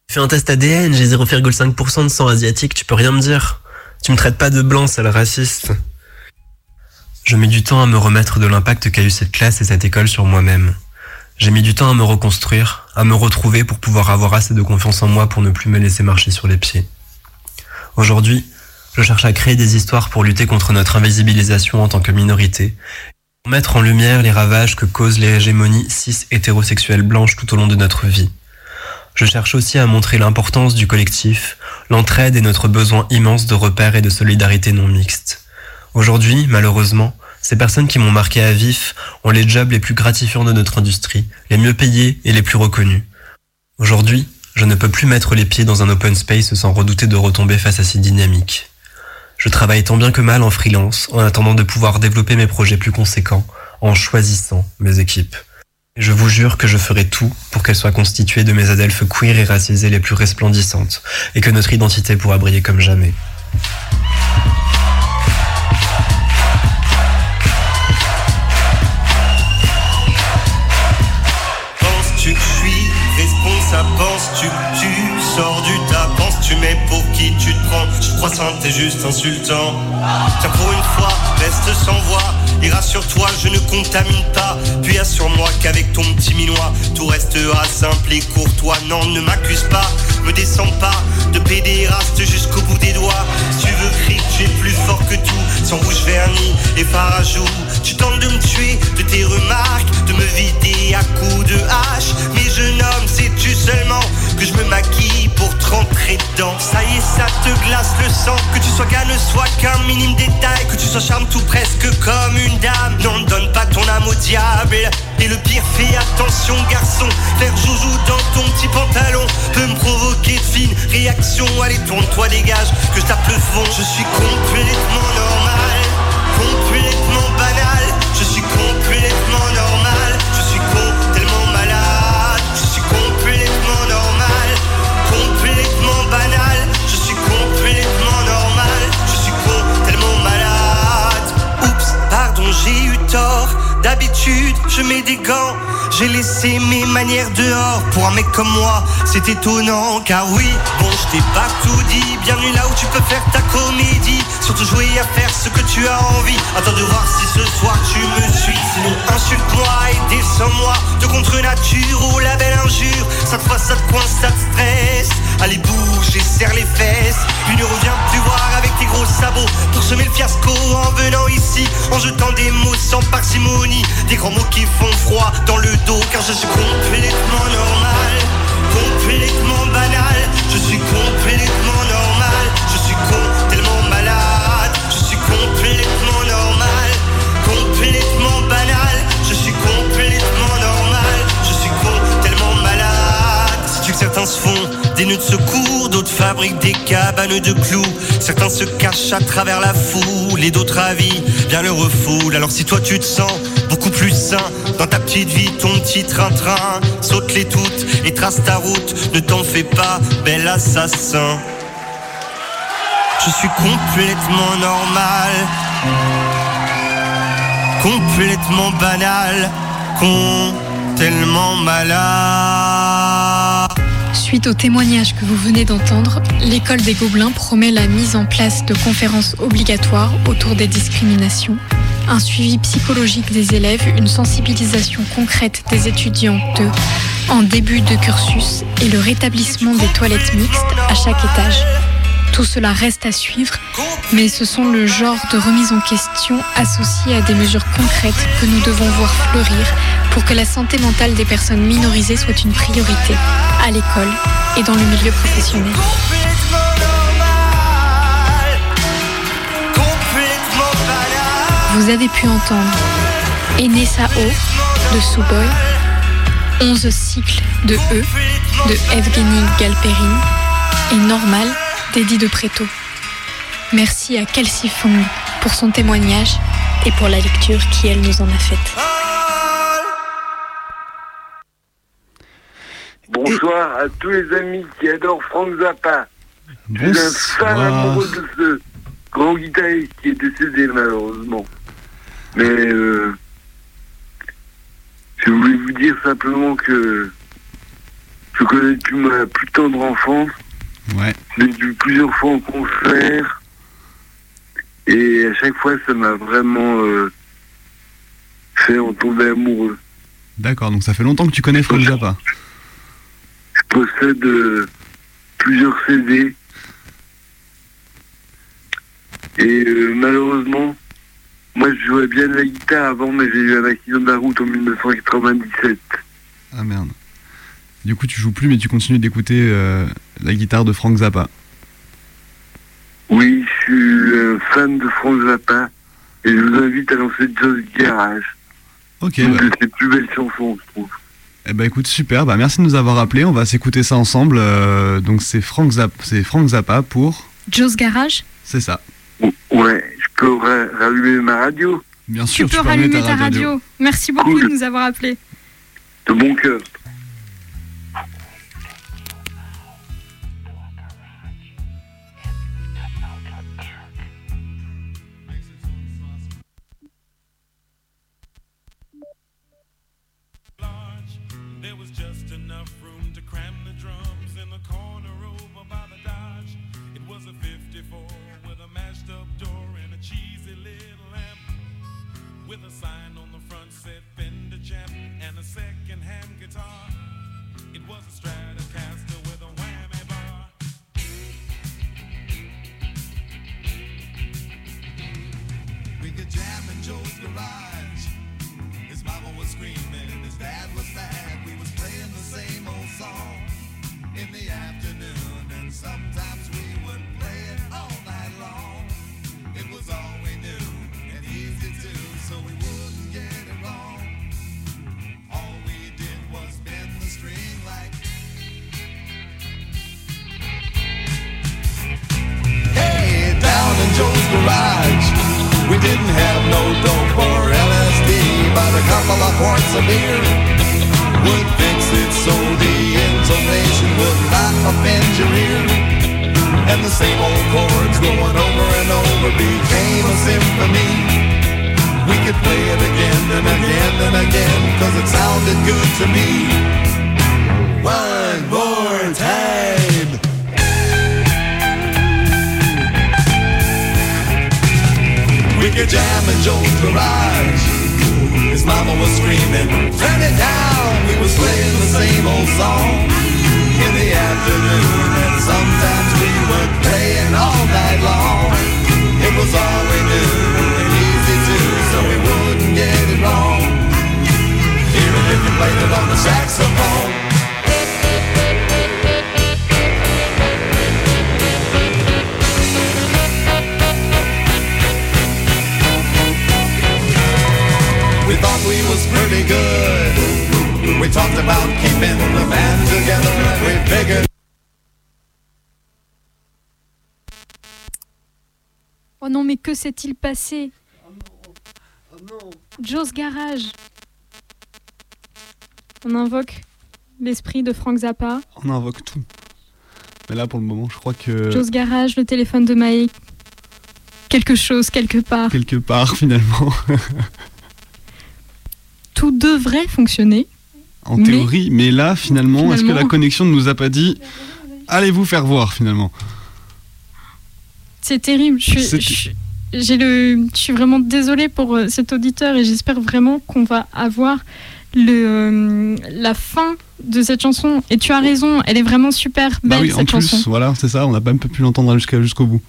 Speaker 9: Fais un test ADN, j'ai 0,5% de sang asiatique, tu peux rien me dire. Tu me traites pas de blanc, sale raciste. Je mets du temps à me remettre de l'impact qu'a eu cette classe et cette école sur moi-même. J'ai mis du temps à me reconstruire, à me retrouver pour pouvoir avoir assez de confiance en moi pour ne plus me laisser marcher sur les pieds. Aujourd'hui, je cherche à créer des histoires pour lutter contre notre invisibilisation en tant que minorité, pour mettre en lumière les ravages que causent les hégémonies cis hétérosexuelles blanches tout au long de notre vie. Je cherche aussi à montrer l'importance du collectif, l'entraide et notre besoin immense de repères et de solidarité non mixtes. Aujourd'hui, malheureusement, ces personnes qui m'ont marqué à vif ont les jobs les plus gratifiants de notre industrie, les mieux payés et les plus reconnus. Aujourd'hui, je ne peux plus mettre les pieds dans un open space sans redouter de retomber face à ces dynamiques. Je travaille tant bien que mal en freelance en attendant de pouvoir développer mes projets plus conséquents en choisissant mes équipes. Je vous jure que je ferai tout pour qu'elles soient constituées de mes adelphes queer et racisées les plus resplendissantes et que notre identité pourra briller comme jamais.
Speaker 10: Mais pour qui tu te prends. Je crois ça t'es juste insultant. Tiens pour une fois, reste sans voix. Et rassure-toi, je ne contamine pas. Puis assure-moi qu'avec ton petit minois Tout restera simple et courtois. Non, ne m'accuse pas, me descends pas De pédéraste jusqu'au bout des doigts. Si tu veux crier tu es plus fort que tout. Sans rouge vernis et farajou Tu tentes de me tuer de tes remarques De me vider à coups de hache. Mais jeune homme, sais-tu seulement Que je me maquille pour te rentrer dedans. Ça y est, ça te glace le sang. Que tu sois gars ne soit qu'un minime détail. Que tu sois charme tout presque comme une dame. Non, ne donne pas ton âme au diable. Et le pire, fais attention garçon. Faire joujou dans ton petit pantalon Peut me provoquer de fines réactions. Allez, tourne-toi, dégage, que je tape le fond. Je suis complètement normal J'ai eu tort D'habitude, je mets des gants. J'ai laissé mes manières dehors. Pour un mec comme moi, c'est étonnant. Car oui, bon je t'ai pas tout dit, bienvenue là où tu peux faire ta comédie, surtout jouer à faire ce que tu as envie, attends de voir si ce soir tu me suis, sinon insulte-moi et descends-moi, de contre nature ou la belle injure, cette fois ça te coince, ça te stresse, allez bouge et serre les fesses, puis ne reviens plus pour semer le fiasco en venant ici, en jetant des mots sans parcimonie, des grands mots qui font froid dans le dos car je suis complètement normal, complètement banal, je suis complètement certains se font des nœuds de secours, d'autres fabriquent des cabanes de clous. Certains se cachent à travers la foule et d'autres avis bien le refoulent. Alors si toi tu te sens beaucoup plus sain dans ta petite vie, ton petit train-train, saute-les toutes et trace ta route. Ne t'en fais pas, bel assassin. Je suis complètement normal, complètement banal, con, tellement malade.
Speaker 8: Suite au témoignage que vous venez d'entendre, l'école des Gobelins promet la mise en place de conférences obligatoires autour des discriminations, un suivi psychologique des élèves, une sensibilisation concrète des étudiants en début de cursus et le rétablissement des toilettes mixtes à chaque étage. Tout cela reste à suivre, mais ce sont le genre de remise en question associées à des mesures concrètes que nous devons voir fleurir pour que la santé mentale des personnes minorisées soit une priorité à l'école et dans le milieu professionnel. Vous avez pu entendre Enessa O de Suboy, 11 cycles de E de Evgeny Galperin et Normal d'Eddie de Préto. Merci à Kelsey Fong pour son témoignage et pour la lecture qui elle nous en a faite.
Speaker 11: Bonsoir à tous les amis qui adorent Frank Zappa. Je suis un fan amoureux de ce grand guitariste qui est décédé malheureusement. Mais euh, je voulais vous dire simplement que je connais depuis ma plus tendre enfance.
Speaker 7: Ouais.
Speaker 11: J'ai vu plusieurs fois en concert. Et à chaque fois, ça m'a vraiment euh, fait en tomber amoureux.
Speaker 7: D'accord, donc ça fait longtemps que tu connais Frank Zappa.
Speaker 11: Possède euh, plusieurs CD. Et euh, malheureusement, moi je jouais bien de la guitare avant, mais j'ai eu un accident de la route en 1997.
Speaker 7: Ah merde. Du coup, tu joues plus, mais tu continues d'écouter euh, la guitare de Frank Zappa.
Speaker 11: Oui, je suis un fan de Frank Zappa. Et je vous invite à lancer Just Garage.
Speaker 7: Ok.
Speaker 11: Une
Speaker 7: bah-
Speaker 11: de ses plus belles chansons, je trouve.
Speaker 7: Eh ben écoute, super. Bah merci de nous avoir appelés. On va s'écouter ça ensemble. Euh, donc c'est Frank Zappa, c'est Frank Zappa pour.
Speaker 8: Joe's Garage
Speaker 7: C'est ça.
Speaker 11: Ouais, je peux ra- rallumer ma radio
Speaker 7: Bien
Speaker 8: Tu peux rallumer ta radio. Merci beaucoup de nous avoir appelés.
Speaker 11: de bon cœur.
Speaker 12: His mama was screaming his dad was mad. Quarts of beer would fix it so the intonation would not offend your ear. And the same old chords going over and over became a symphony. We could play it again and again and again, cause it sounded good to me. One more time. We could jam in Joe's garage. Mama was screaming, turn it down. We was playing the same old song in the afternoon. And sometimes we would play it all night long. It was all we knew and easy too, so we wouldn't get it wrong. Even if you played it on the saxophone.
Speaker 8: Oh non, mais que s'est-il passé? Oh Joe's Garage. On invoque l'esprit de Frank Zappa.
Speaker 7: On invoque tout. Mais là, pour le moment, je crois que.
Speaker 8: Joe's Garage, le téléphone de Mike. Quelque chose, quelque part.
Speaker 7: Quelque part, finalement.
Speaker 8: devrait fonctionner.
Speaker 7: en
Speaker 8: Mais-
Speaker 7: théorie, mais là, finalement, est-ce que la connexion ne nous a pas dit allez vous faire voir, finalement?
Speaker 8: C'est terrible. Je suis,
Speaker 7: C'est-
Speaker 8: je suis- j'ai le, je suis vraiment désolée pour euh, cet auditeur et j'espère vraiment qu'on va avoir le, euh, la fin de cette chanson. Et tu as raison, elle est vraiment super
Speaker 7: Bah
Speaker 8: belle
Speaker 7: oui, en
Speaker 8: cette
Speaker 7: plus,
Speaker 8: chanson.
Speaker 7: voilà, c'est ça, on n'a pas pu l'entendre jusqu'au bout.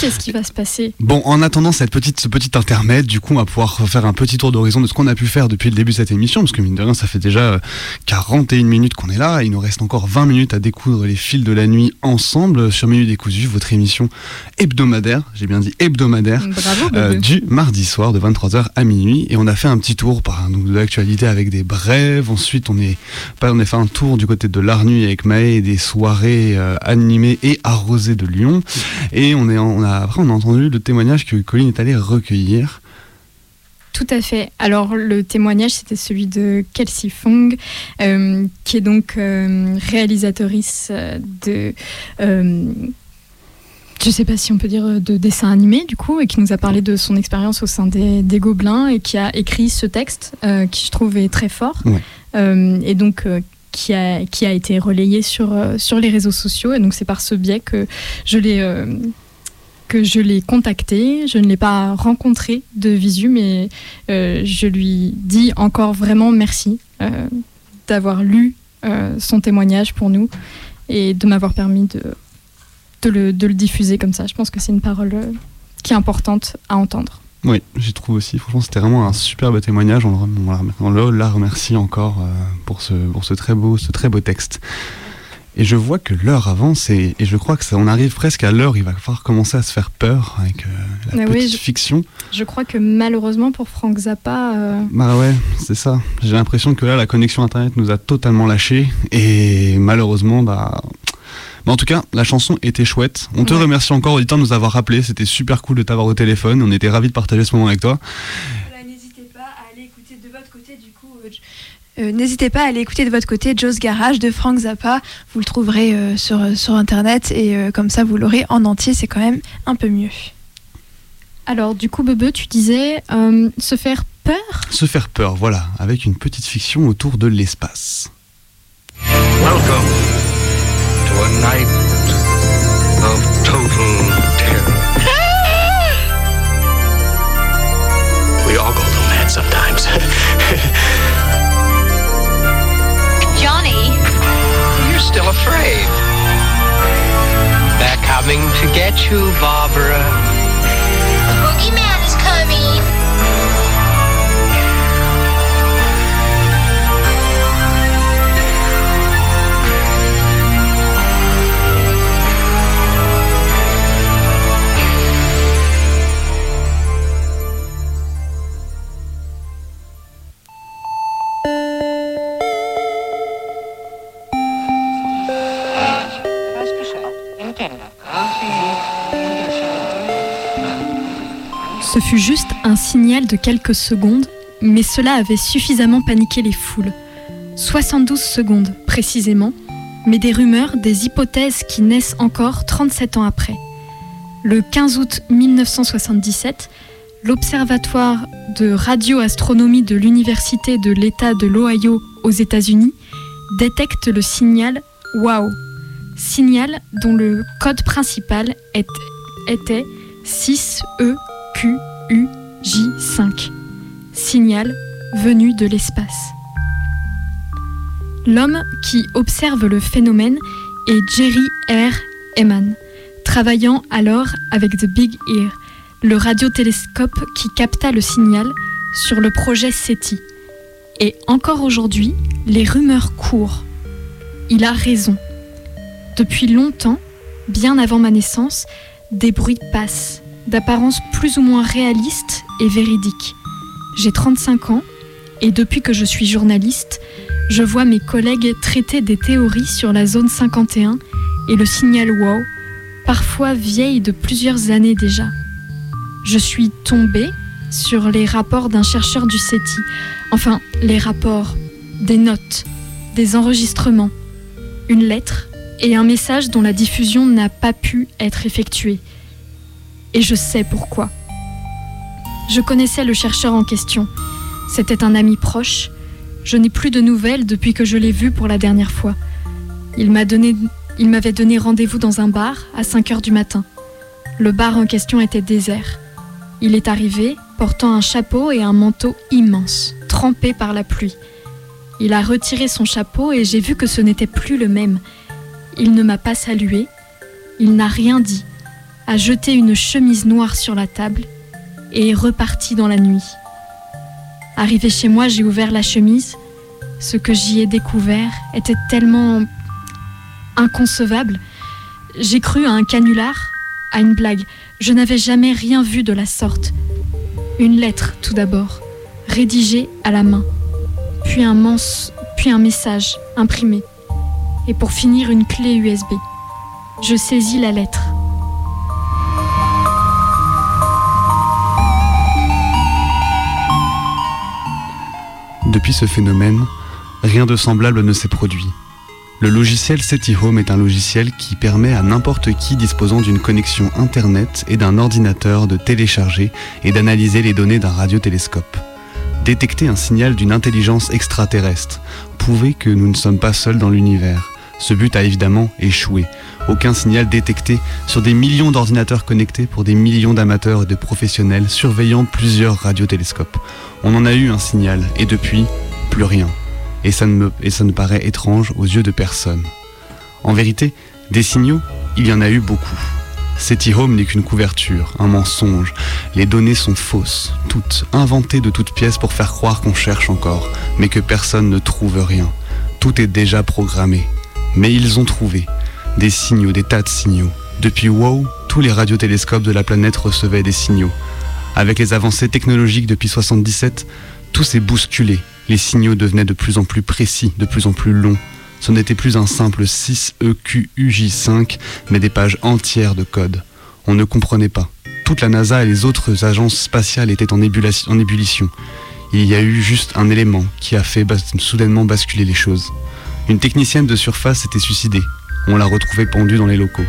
Speaker 8: Qu'est-ce qui va se passer
Speaker 7: Bon, en attendant cette petite, ce petit intermède, du coup, on va pouvoir faire un petit tour d'horizon de ce qu'on a pu faire depuis le début de cette émission, parce que mine de rien, ça fait déjà euh, 41 minutes qu'on est là, et il nous reste encore 20 minutes à découdre les fils de la nuit ensemble. Sur Minute Décousu, votre émission hebdomadaire, j'ai bien dit hebdomadaire,
Speaker 8: Bravo,
Speaker 7: euh, du mardi soir de 23h à minuit, et on a fait un petit tour par donc, de l'actualité avec des brèves, ensuite on, est, on a fait un tour du côté de l'Arnuit avec Maë, et des soirées euh, animées et arrosées de Lyon, et on est, en- on a, après on a entendu le témoignage que Colline est allée recueillir.
Speaker 8: Tout à fait. Alors le témoignage, c'était celui de Kelsey Fong, euh, qui est donc euh, réalisatrice euh, de... euh, je sais pas si on peut dire de dessin animé du coup, et qui nous a parlé de son expérience au sein des, des Gobelins et qui a écrit ce texte qui je trouve est très fort
Speaker 7: Ouais.
Speaker 8: Et donc qui a, qui a été relayé sur, sur les réseaux sociaux et donc c'est par ce biais que je l'ai que je l'ai contacté. Je ne l'ai pas rencontré de visu, mais euh, je lui dis encore vraiment merci euh, d'avoir lu euh, son témoignage pour nous et de m'avoir permis de, le, diffuser comme ça. Je pense que c'est une parole qui est importante à entendre.
Speaker 7: Oui, j'y trouve aussi. Franchement, c'était vraiment un superbe témoignage. On, le la, remercie encore pour, ce très beau texte. Et je vois que l'heure avance et, et je crois que ça, on arrive presque à l'heure. Il va falloir commencer à se faire peur avec euh, la
Speaker 8: Ah oui,
Speaker 7: petite
Speaker 8: je-
Speaker 7: fiction.
Speaker 8: Je crois que malheureusement pour Frank Zappa, euh,
Speaker 7: Bah ouais, c'est ça. J'ai l'impression que là, la connexion internet nous a totalement lâchés et malheureusement, bah. Mais en tout cas, la chanson était chouette. On te
Speaker 6: Ouais.
Speaker 7: remercie encore, auditeur, de nous avoir rappelé. C'était super cool de t'avoir au téléphone. On était ravis de partager ce moment avec toi.
Speaker 6: Voilà, N'hésitez pas à aller écouter de votre côté du coup. euh, euh, N'hésitez pas à aller écouter de votre côté Joe's Garage de Frank Zappa. Vous le trouverez euh, sur, sur internet et euh, comme ça vous l'aurez en entier. C'est quand même un peu mieux.
Speaker 8: alors du coup Bebe, tu disais euh, se faire peur?
Speaker 7: Se faire peur, voilà, avec une petite fiction autour de l'espace.
Speaker 13: Welcome to a night coming to get you, Barbara.
Speaker 2: the boogeyman is
Speaker 8: Ce fut juste un signal de quelques secondes, mais cela avait suffisamment paniqué les foules. 72 secondes précisément, mais des rumeurs, des hypothèses qui naissent encore 37 ans après. Le 15 août 1977, l'Observatoire de radioastronomie de l'Université de l'État de l'Ohio aux États-Unis détecte le signal WOW, signal dont le code principal était 6EQUJ5, signal venu de l'espace. L'homme qui observe le phénomène est Jerry R. Eman, travaillant alors avec The Big Ear, le radiotélescope qui capta le signal sur le projet SETI. Et encore aujourd'hui, les rumeurs courent. Il a raison. Depuis longtemps, bien avant ma naissance, des bruits passent, d'apparence plus ou moins réaliste et véridique. J'ai 35 ans et depuis que je suis journaliste, je vois mes collègues traiter des théories sur la zone 51 et le signal WOW parfois vieille de plusieurs années déjà. Je suis tombée sur les rapports d'un chercheur du CETI. Enfin, les rapports, des notes, des enregistrements, une lettre et un message dont la diffusion n'a pas pu être effectuée. Et je sais pourquoi. Je connaissais le chercheur en question. C'était un ami proche. Je n'ai plus de nouvelles depuis que je l'ai vu pour la dernière fois. Il m'avait donné rendez-vous dans un bar à 5 heures du matin. Le bar en question était désert. Il est arrivé, portant un chapeau et un manteau immense, trempé par la pluie. Il a retiré son chapeau et j'ai vu que ce n'était plus le même. Il ne m'a pas salué, il n'a rien dit, a jeté une chemise noire sur la table et est reparti dans la nuit. Arrivé chez moi, j'ai ouvert la chemise. Ce que j'y ai découvert était tellement inconcevable. J'ai cru à un canular, à une blague. Je n'avais jamais rien vu de la sorte. Une lettre, tout d'abord, rédigée à la main, puis un, mens- puis un message imprimé, et pour finir une clé USB. Je saisis la lettre.
Speaker 7: Depuis ce phénomène, rien de semblable ne s'est produit. Le logiciel SETI Home est un logiciel qui permet à n'importe qui disposant d'une connexion Internet et d'un ordinateur de télécharger et d'analyser les données d'un radiotélescope. Détecter un signal d'une intelligence extraterrestre, prouver que nous ne sommes pas seuls dans l'univers. Ce but a évidemment échoué. Aucun signal détecté sur des millions d'ordinateurs connectés pour des millions d'amateurs et de professionnels surveillant plusieurs radiotélescopes. On en a eu un signal et depuis, plus rien. Et ça ne, me, paraît étrange aux yeux de personne. En vérité, des signaux, il y en a eu beaucoup. SETI Home n'est qu'une couverture, un mensonge. Les données sont fausses, toutes, inventées de toutes pièces pour faire croire qu'on cherche encore, mais que personne ne trouve rien. Tout est déjà programmé. Mais ils ont trouvé. Des signaux, des tas de signaux. Depuis WOW, tous les radiotélescopes de la planète recevaient des signaux. Avec les avancées technologiques depuis 77, tout s'est bousculé. Les signaux devenaient de plus en plus précis, de plus en plus longs. Ce n'était plus un simple E 6EQUJ5, mais des pages entières de code. On ne comprenait pas. Toute la NASA et les autres agences spatiales étaient en, ébullition-. Il y a eu juste un élément qui a fait soudainement basculer les choses. Une technicienne de surface s'était suicidée. On l'a retrouvée pendue dans les locaux.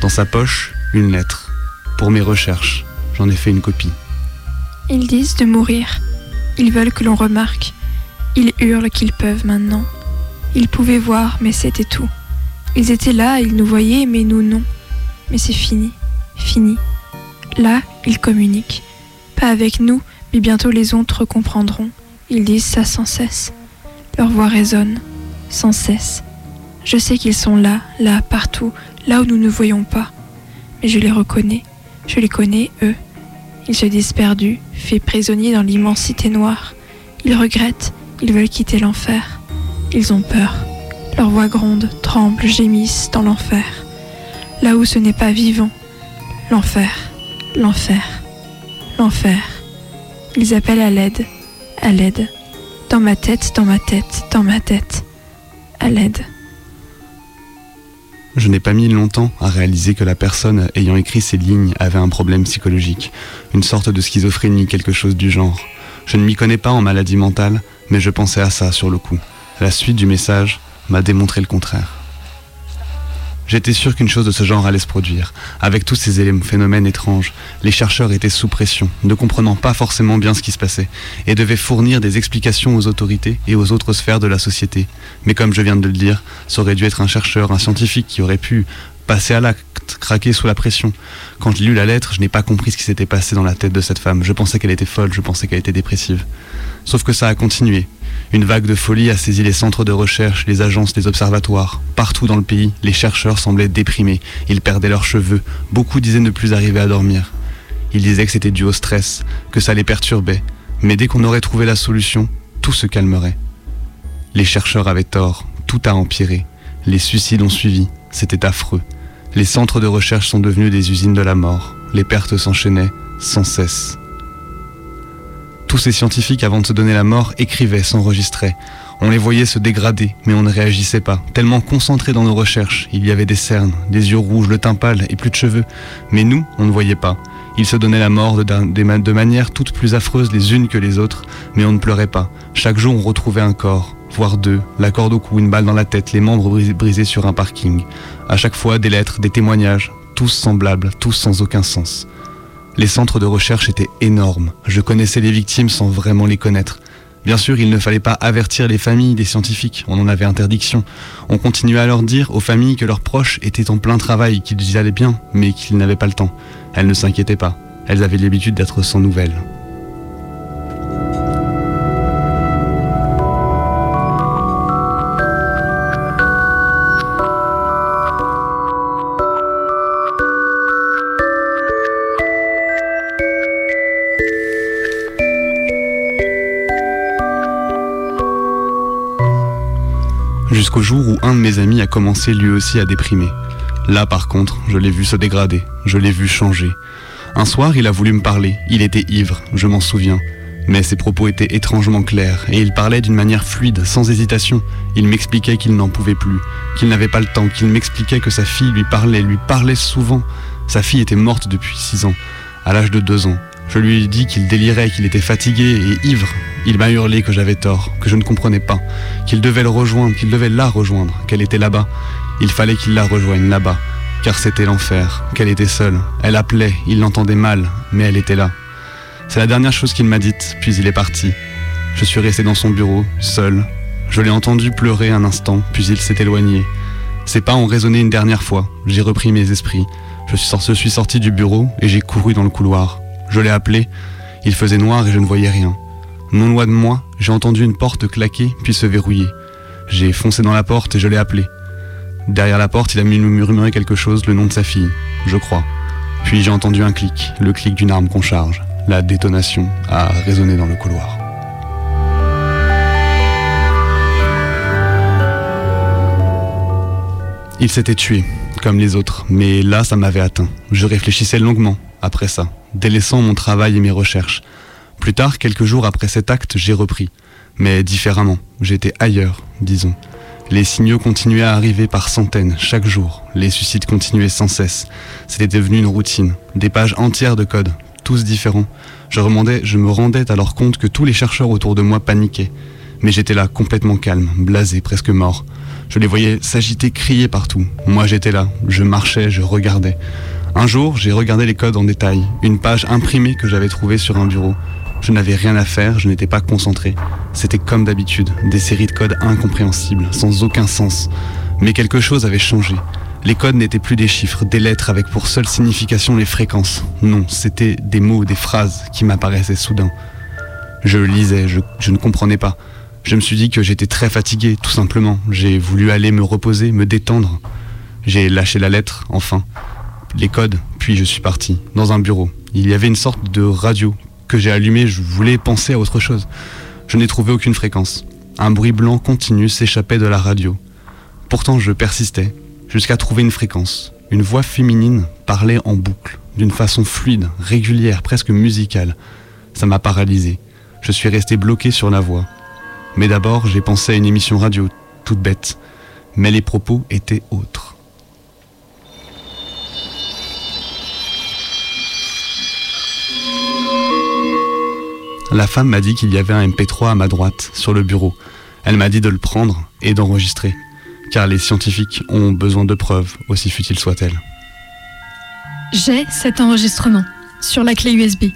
Speaker 7: Dans sa poche, une lettre. Pour mes recherches, j'en ai fait une copie.
Speaker 6: Ils disent de mourir. Ils veulent que l'on remarque. Ils hurlent qu'ils peuvent maintenant. Ils pouvaient voir, mais c'était tout. Ils étaient là, ils nous voyaient, mais nous non. Mais c'est fini. Fini. Là, ils communiquent. Pas avec nous, mais bientôt les autres comprendront. Ils disent ça sans cesse. Leur voix résonne, sans cesse. Je sais qu'ils sont là, là, partout, là où nous ne voyons pas. Mais je les reconnais. Je les connais, eux. Ils se disent perdus, faits prisonniers dans l'immensité noire. Ils regrettent, ils veulent quitter l'enfer. Ils ont peur. Leurs voix grondent, tremblent, gémissent dans l'enfer. Là où ce n'est pas vivant. L'enfer, l'enfer, l'enfer. Ils appellent à l'aide, à l'aide. Dans ma tête, dans ma tête, dans ma tête. À l'aide.
Speaker 7: Je n'ai pas mis longtemps à réaliser que la personne ayant écrit ces lignes avait un problème psychologique, une sorte de schizophrénie, quelque chose du genre. Je ne m'y connais pas en maladie mentale, mais je pensais à ça sur le coup. La suite du message m'a démontré le contraire. J'étais sûr qu'une chose de ce genre allait se produire. Avec tous ces éléments, phénomènes étranges, les chercheurs étaient sous pression, ne comprenant pas forcément bien ce qui se passait, et devaient fournir des explications aux autorités et aux autres sphères de la société. Mais comme je viens de le dire, ça aurait dû être un chercheur, un scientifique qui aurait pu passer à l'acte, craquer sous la pression. Quand j'ai lu la lettre, je n'ai pas compris ce qui s'était passé dans la tête de cette femme. Je pensais qu'elle était folle, je pensais qu'elle était dépressive. Sauf que ça a continué. Une vague de folie a saisi les centres de recherche, les agences, les observatoires. Partout dans le pays, les chercheurs semblaient déprimés. Ils perdaient leurs cheveux. Beaucoup disaient ne plus arriver à dormir. Ils disaient que c'était dû au stress, que ça les perturbait. Mais dès qu'on aurait trouvé la solution, tout se calmerait. Les chercheurs avaient tort. Tout a empiré. Les suicides ont suivi. C'était affreux. Les centres de recherche sont devenus des usines de la mort. Les pertes s'enchaînaient sans cesse. Tous ces scientifiques, avant de se donner la mort, écrivaient, s'enregistraient. On les voyait se dégrader, mais on ne réagissait pas. Tellement concentrés dans nos recherches, il y avait des cernes, des yeux rouges, le teint pâle et plus de cheveux. Mais nous, on ne voyait pas. Ils se donnaient la mort de, manière toutes plus affreuses les unes que les autres, mais on ne pleurait pas. Chaque jour, on retrouvait un corps, voire deux, la corde au cou, une balle dans la tête, les membres bris- brisés sur un parking. À chaque fois, des lettres, des témoignages, tous semblables, tous sans aucun sens. Les centres de recherche étaient énormes. Je connaissais les victimes sans vraiment les connaître. Bien sûr, il ne fallait pas avertir les familles des scientifiques, on en avait interdiction. On continuait à leur dire aux familles que leurs proches étaient en plein travail, qu'ils y allaient bien, mais qu'ils n'avaient pas le temps. Elles ne s'inquiétaient pas, elles avaient l'habitude d'être sans nouvelles. Jusqu'au jour où un de mes amis a commencé lui aussi à déprimer. Là par contre, je l'ai vu se dégrader, je l'ai vu changer. Un soir, il a voulu me parler, il était ivre, je m'en souviens. Mais ses propos étaient étrangement clairs, et il parlait d'une manière fluide, sans hésitation. Il m'expliquait qu'il n'en pouvait plus, qu'il n'avait pas le temps, qu'il m'expliquait que sa fille lui parlait, lui parlait souvent. Sa fille était morte depuis six ans, à l'âge de deux ans. Je lui ai dit qu'il délirait, qu'il était fatigué et ivre. Il m'a hurlé que j'avais tort, que je ne comprenais pas, qu'il devait le rejoindre, qu'il devait la rejoindre, qu'elle était là-bas. Il fallait qu'il la rejoigne là-bas, car c'était l'enfer, qu'elle était seule. Elle appelait, il l'entendait mal, mais elle était là. C'est la dernière chose qu'il m'a dite, puis il est parti. Je suis resté dans son bureau, seul. Je l'ai entendu pleurer un instant, puis il s'est éloigné. Ses pas ont résonné une dernière fois. J'ai repris mes esprits. Je suis, sor- je suis sorti du bureau et j'ai couru dans le couloir. Je l'ai appelé. Il faisait noir et je ne voyais rien. Non loin de moi, j'ai entendu une porte claquer puis se verrouiller. J'ai foncé dans la porte et je l'ai appelé. Derrière la porte, il a murmuré quelque chose, le nom de sa fille, je crois. Puis j'ai entendu un clic, le clic d'une arme qu'on charge. La détonation a résonné dans le couloir. Il s'était tué, comme les autres, mais là, ça m'avait atteint. Je réfléchissais longuement, après ça, délaissant mon travail et mes recherches. Plus tard, quelques jours après cet acte, j'ai repris. Mais différemment, j'étais ailleurs, disons. Les signaux continuaient à arriver par centaines, chaque jour. Les suicides continuaient sans cesse. C'était devenu une routine. Des pages entières de code, tous différents. Je, remandais, je me rendais alors compte que tous les chercheurs autour de moi paniquaient. Mais j'étais là, complètement calme, blasé, presque mort. Je les voyais s'agiter, crier partout. Moi j'étais là, je marchais, je regardais. Un jour, j'ai regardé les codes en détail, une page imprimée que j'avais trouvée sur un bureau. Je n'avais rien à faire, je n'étais pas concentré. C'était comme d'habitude, des séries de codes incompréhensibles, sans aucun sens. Mais quelque chose avait changé. Les codes n'étaient plus des chiffres, des lettres avec pour seule signification les fréquences. Non, c'était des mots, des phrases qui m'apparaissaient soudain. Je lisais, je, je ne comprenais pas. Je me suis dit que j'étais très fatigué, tout simplement. J'ai voulu aller me reposer, me détendre. J'ai lâché la lettre, enfin. Les codes, puis je suis parti, dans un bureau. Il y avait une sorte de radio que j'ai allumée, je voulais penser à autre chose. Je n'ai trouvé aucune fréquence. Un bruit blanc continu s'échappait de la radio. Pourtant, je persistais, jusqu'à trouver une fréquence. Une voix féminine parlait en boucle, d'une façon fluide, régulière, presque musicale. Ça m'a paralysé. Je suis resté bloqué sur la voix. Mais d'abord, j'ai pensé à une émission radio, toute bête. Mais les propos étaient autres. La femme m'a dit qu'il y avait un MP3 à ma droite, sur le bureau. Elle m'a dit de le prendre et d'enregistrer. Car les scientifiques ont besoin de preuves, aussi futiles soient-elles.
Speaker 8: J'ai cet enregistrement sur la clé USB.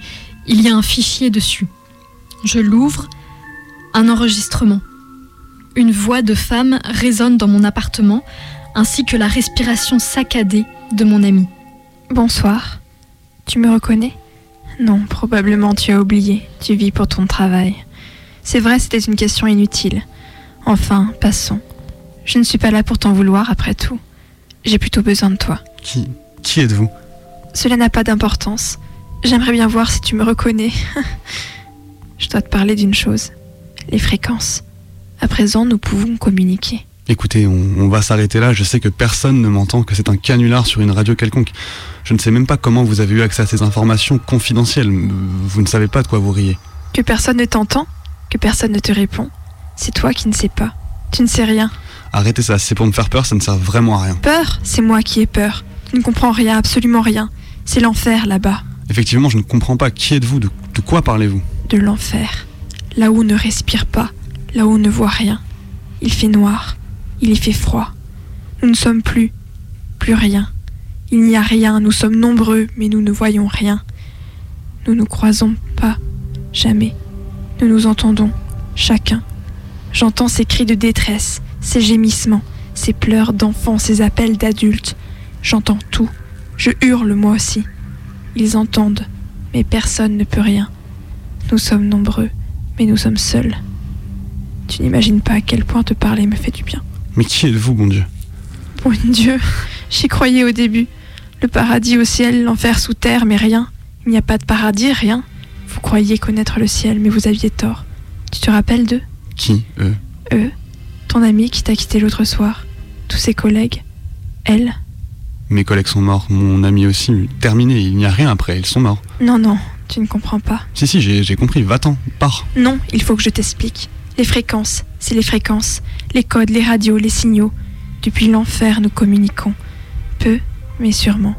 Speaker 8: Il y a un fichier dessus. Je l'ouvre. Un enregistrement. Une voix de femme résonne dans mon appartement, ainsi que la respiration saccadée de mon ami.
Speaker 6: Bonsoir. Tu me reconnais? Non, probablement tu as oublié. Tu vis pour ton travail. C'est vrai, c'était une question inutile. Enfin, passons. Je ne suis pas là pour t'en vouloir après tout. J'ai plutôt besoin de toi.
Speaker 7: Qui, qui êtes-vous?
Speaker 6: Cela n'a pas d'importance. J'aimerais bien voir si tu me reconnais. Je dois te parler d'une chose. Les fréquences. À présent, nous pouvons communiquer.
Speaker 7: Écoutez, on, on va s'arrêter là. Je sais que personne ne m'entend, que c'est un canular sur une radio quelconque. Je ne sais même pas comment vous avez eu accès à ces informations confidentielles. Vous ne savez pas de quoi vous riez.
Speaker 6: Que personne ne t'entend Que personne ne te répond C'est toi qui ne sais pas. Tu ne sais rien.
Speaker 7: Arrêtez ça, c'est pour me faire peur, ça ne sert vraiment à rien.
Speaker 6: Peur C'est moi qui ai peur. Tu ne comprends rien, absolument rien. C'est l'enfer là-bas.
Speaker 7: Effectivement, je ne comprends pas. Qui êtes-vous? De, de quoi parlez-vous?
Speaker 6: De l'enfer. Là où on ne respire pas, là où on ne voit rien. Il fait noir, il y fait froid. Nous ne sommes plus, plus rien. Il n'y a rien, nous sommes nombreux, mais nous ne voyons rien. Nous nous croisons pas, jamais. Nous nous entendons, chacun. J'entends ces cris de détresse, ces gémissements, ces pleurs d'enfants, ces appels d'adultes. J'entends tout. Je hurle moi aussi. Ils entendent, mais personne ne peut rien. Nous sommes nombreux, mais nous sommes seuls. Tu n'imagines pas à quel point te parler me fait du bien.
Speaker 7: Mais qui êtes-vous, bon Dieu?
Speaker 6: Bon Dieu, j'y croyais au début. Le paradis au ciel, l'enfer sous terre, mais rien. Il n'y a pas de paradis, rien. Vous croyiez connaître le ciel, mais vous aviez tort. Tu te rappelles d'eux?
Speaker 7: Qui Eux?
Speaker 6: Eux Ton ami qui t'a quitté l'autre soir Tous ses collègues Elle
Speaker 7: Mes collègues sont morts, mon ami aussi. Terminé, il n'y a rien après, ils sont morts.
Speaker 6: Non, non, tu ne comprends pas.
Speaker 7: Si, si, j'ai j'ai compris, va-t'en, pars.
Speaker 6: Non, il faut que je t'explique. Les fréquences, c'est les fréquences. Les codes, les radios, les signaux. Depuis l'enfer, nous communiquons. Peu, mais sûrement.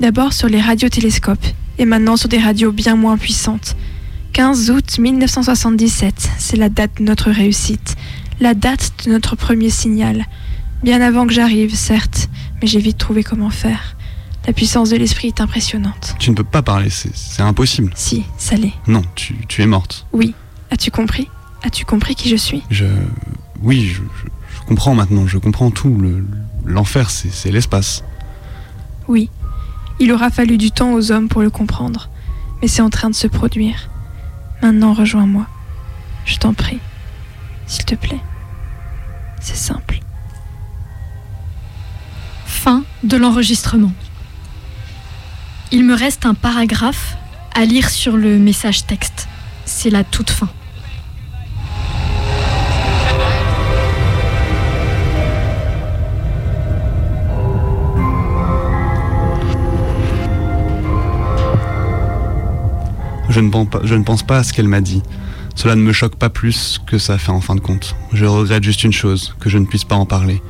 Speaker 6: D'abord sur les radiotélescopes, et maintenant sur des radios bien moins puissantes. 15 août 1977, c'est la date de notre réussite, la date de notre premier signal. Bien avant que j'arrive, certes, mais j'ai vite trouvé comment faire. La puissance de l'esprit est impressionnante.
Speaker 7: Tu ne peux pas parler, c'est impossible.
Speaker 6: Si, ça l'est.
Speaker 7: Non, tu, tu es morte.
Speaker 6: Oui. As-tu compris? As-tu compris qui je suis?
Speaker 7: Je. Oui, je, je- je comprends maintenant, je comprends tout. Le- L'enfer, c'est c'est l'espace.
Speaker 6: Oui. Il aura fallu du temps aux hommes pour le comprendre, mais c'est en train de se produire. Maintenant, rejoins-moi. Je t'en prie. S'il te plaît. C'est simple.
Speaker 8: Fin de l'enregistrement. Il me reste un paragraphe à lire sur le message texte. C'est la toute fin.
Speaker 7: Je ne, pense pas, à ce qu'elle m'a dit. Cela ne me choque pas plus que ça fait en fin de compte. Je regrette juste une chose, que je ne puisse pas en parler.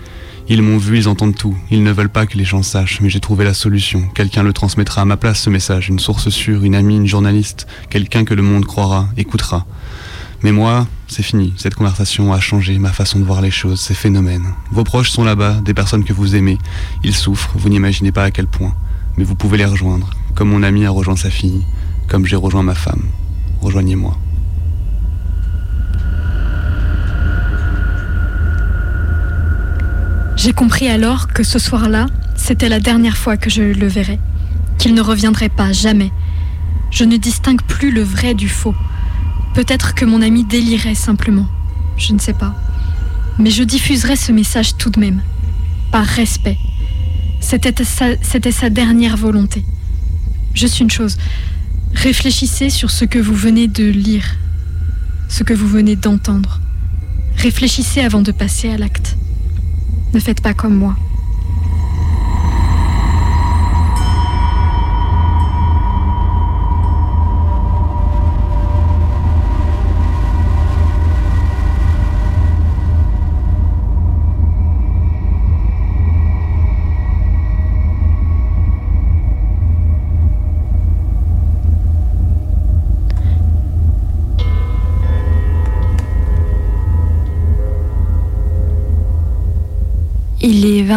Speaker 7: Ils m'ont vu, ils entendent tout. Ils ne veulent pas que les gens sachent, mais j'ai trouvé la solution. Quelqu'un le transmettra à ma place, ce message. Une source sûre, une amie, une journaliste. Quelqu'un que le monde croira, écoutera. Mais moi, c'est fini. Cette conversation a changé ma façon de voir les choses, ces phénomènes. Vos proches sont là-bas, des personnes que vous aimez. Ils souffrent, vous n'imaginez pas à quel point. Mais vous pouvez les rejoindre, comme mon ami a rejoint sa fille, comme j'ai rejoint ma femme. Rejoignez-moi.
Speaker 8: J'ai compris alors que ce soir-là, c'était la dernière fois que je le verrais, qu'il ne reviendrait pas jamais. Je ne distingue plus le vrai du faux. Peut-être que mon ami délirait simplement, je ne sais pas. Mais je diffuserai ce message tout de même, par respect. C'était sa, dernière volonté. Juste une chose, réfléchissez sur ce que vous venez de lire, ce que vous venez d'entendre. Réfléchissez avant de passer à l'acte. Ne faites pas comme moi.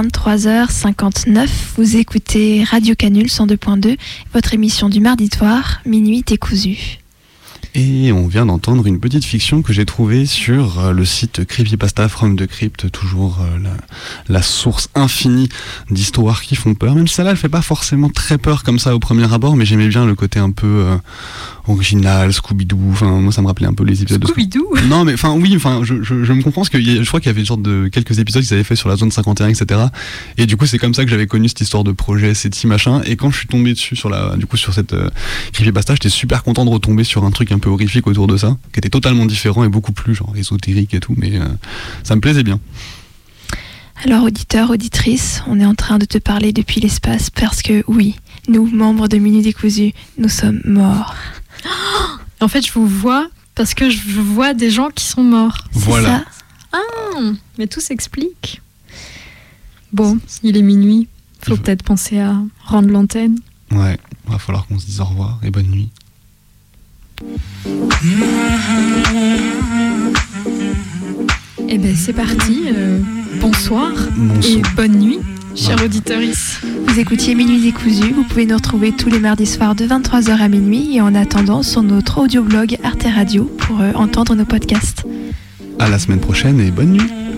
Speaker 6: 23h59, vous écoutez Radio Canul 102.2, votre émission du mardi soir, minuit décousu.
Speaker 7: Et on vient d'entendre une petite fiction que j'ai trouvée sur euh, le site Creepypasta From the Crypt, toujours euh, la, la source infinie d'histoires qui font peur. Même celle-là, elle fait pas forcément très peur comme ça au premier abord, mais j'aimais bien le côté un peu euh, original, Scooby-Doo. Enfin, moi, ça me rappelait un peu les épisodes
Speaker 8: Scooby-Doo?
Speaker 7: De Non, mais enfin, oui, enfin, je, je, je me comprends parce que je crois qu'il y avait une sorte de quelques épisodes qu'ils avaient fait sur la zone 51, etc. Et du coup, c'est comme ça que j'avais connu cette histoire de projet, SETI, machin. Et quand je suis tombé dessus sur la, du coup, sur cette euh, creepypasta, j'étais super content de retomber sur un truc un peu horrifique autour de ça, qui était totalement différent et beaucoup plus genre ésotérique et tout, mais euh, ça me plaisait bien.
Speaker 6: Alors auditeur, auditrice, on est en train de te parler depuis l'espace parce que oui, nous, membres de Minuit décousu, nous sommes morts.
Speaker 8: En fait, je vous vois parce que je vois des gens qui sont morts.
Speaker 14: Voilà.
Speaker 8: Ah, mais tout s'explique. Bon, il est minuit. Faut peut-être penser à rendre l'antenne.
Speaker 14: Ouais, va falloir qu'on se dise au revoir et bonne nuit.
Speaker 8: Eh ben c'est parti. euh, bonsoir,
Speaker 14: Bonsoir.
Speaker 8: et bonne nuit, chers
Speaker 14: Ouais.
Speaker 8: auditeurs.
Speaker 6: Vous écoutiez Minuit décousu, vous pouvez nous retrouver tous les mardis soirs de 23h à minuit et en attendant sur notre audioblog Arte Radio pour euh, entendre nos podcasts.
Speaker 14: À la semaine prochaine et bonne nuit.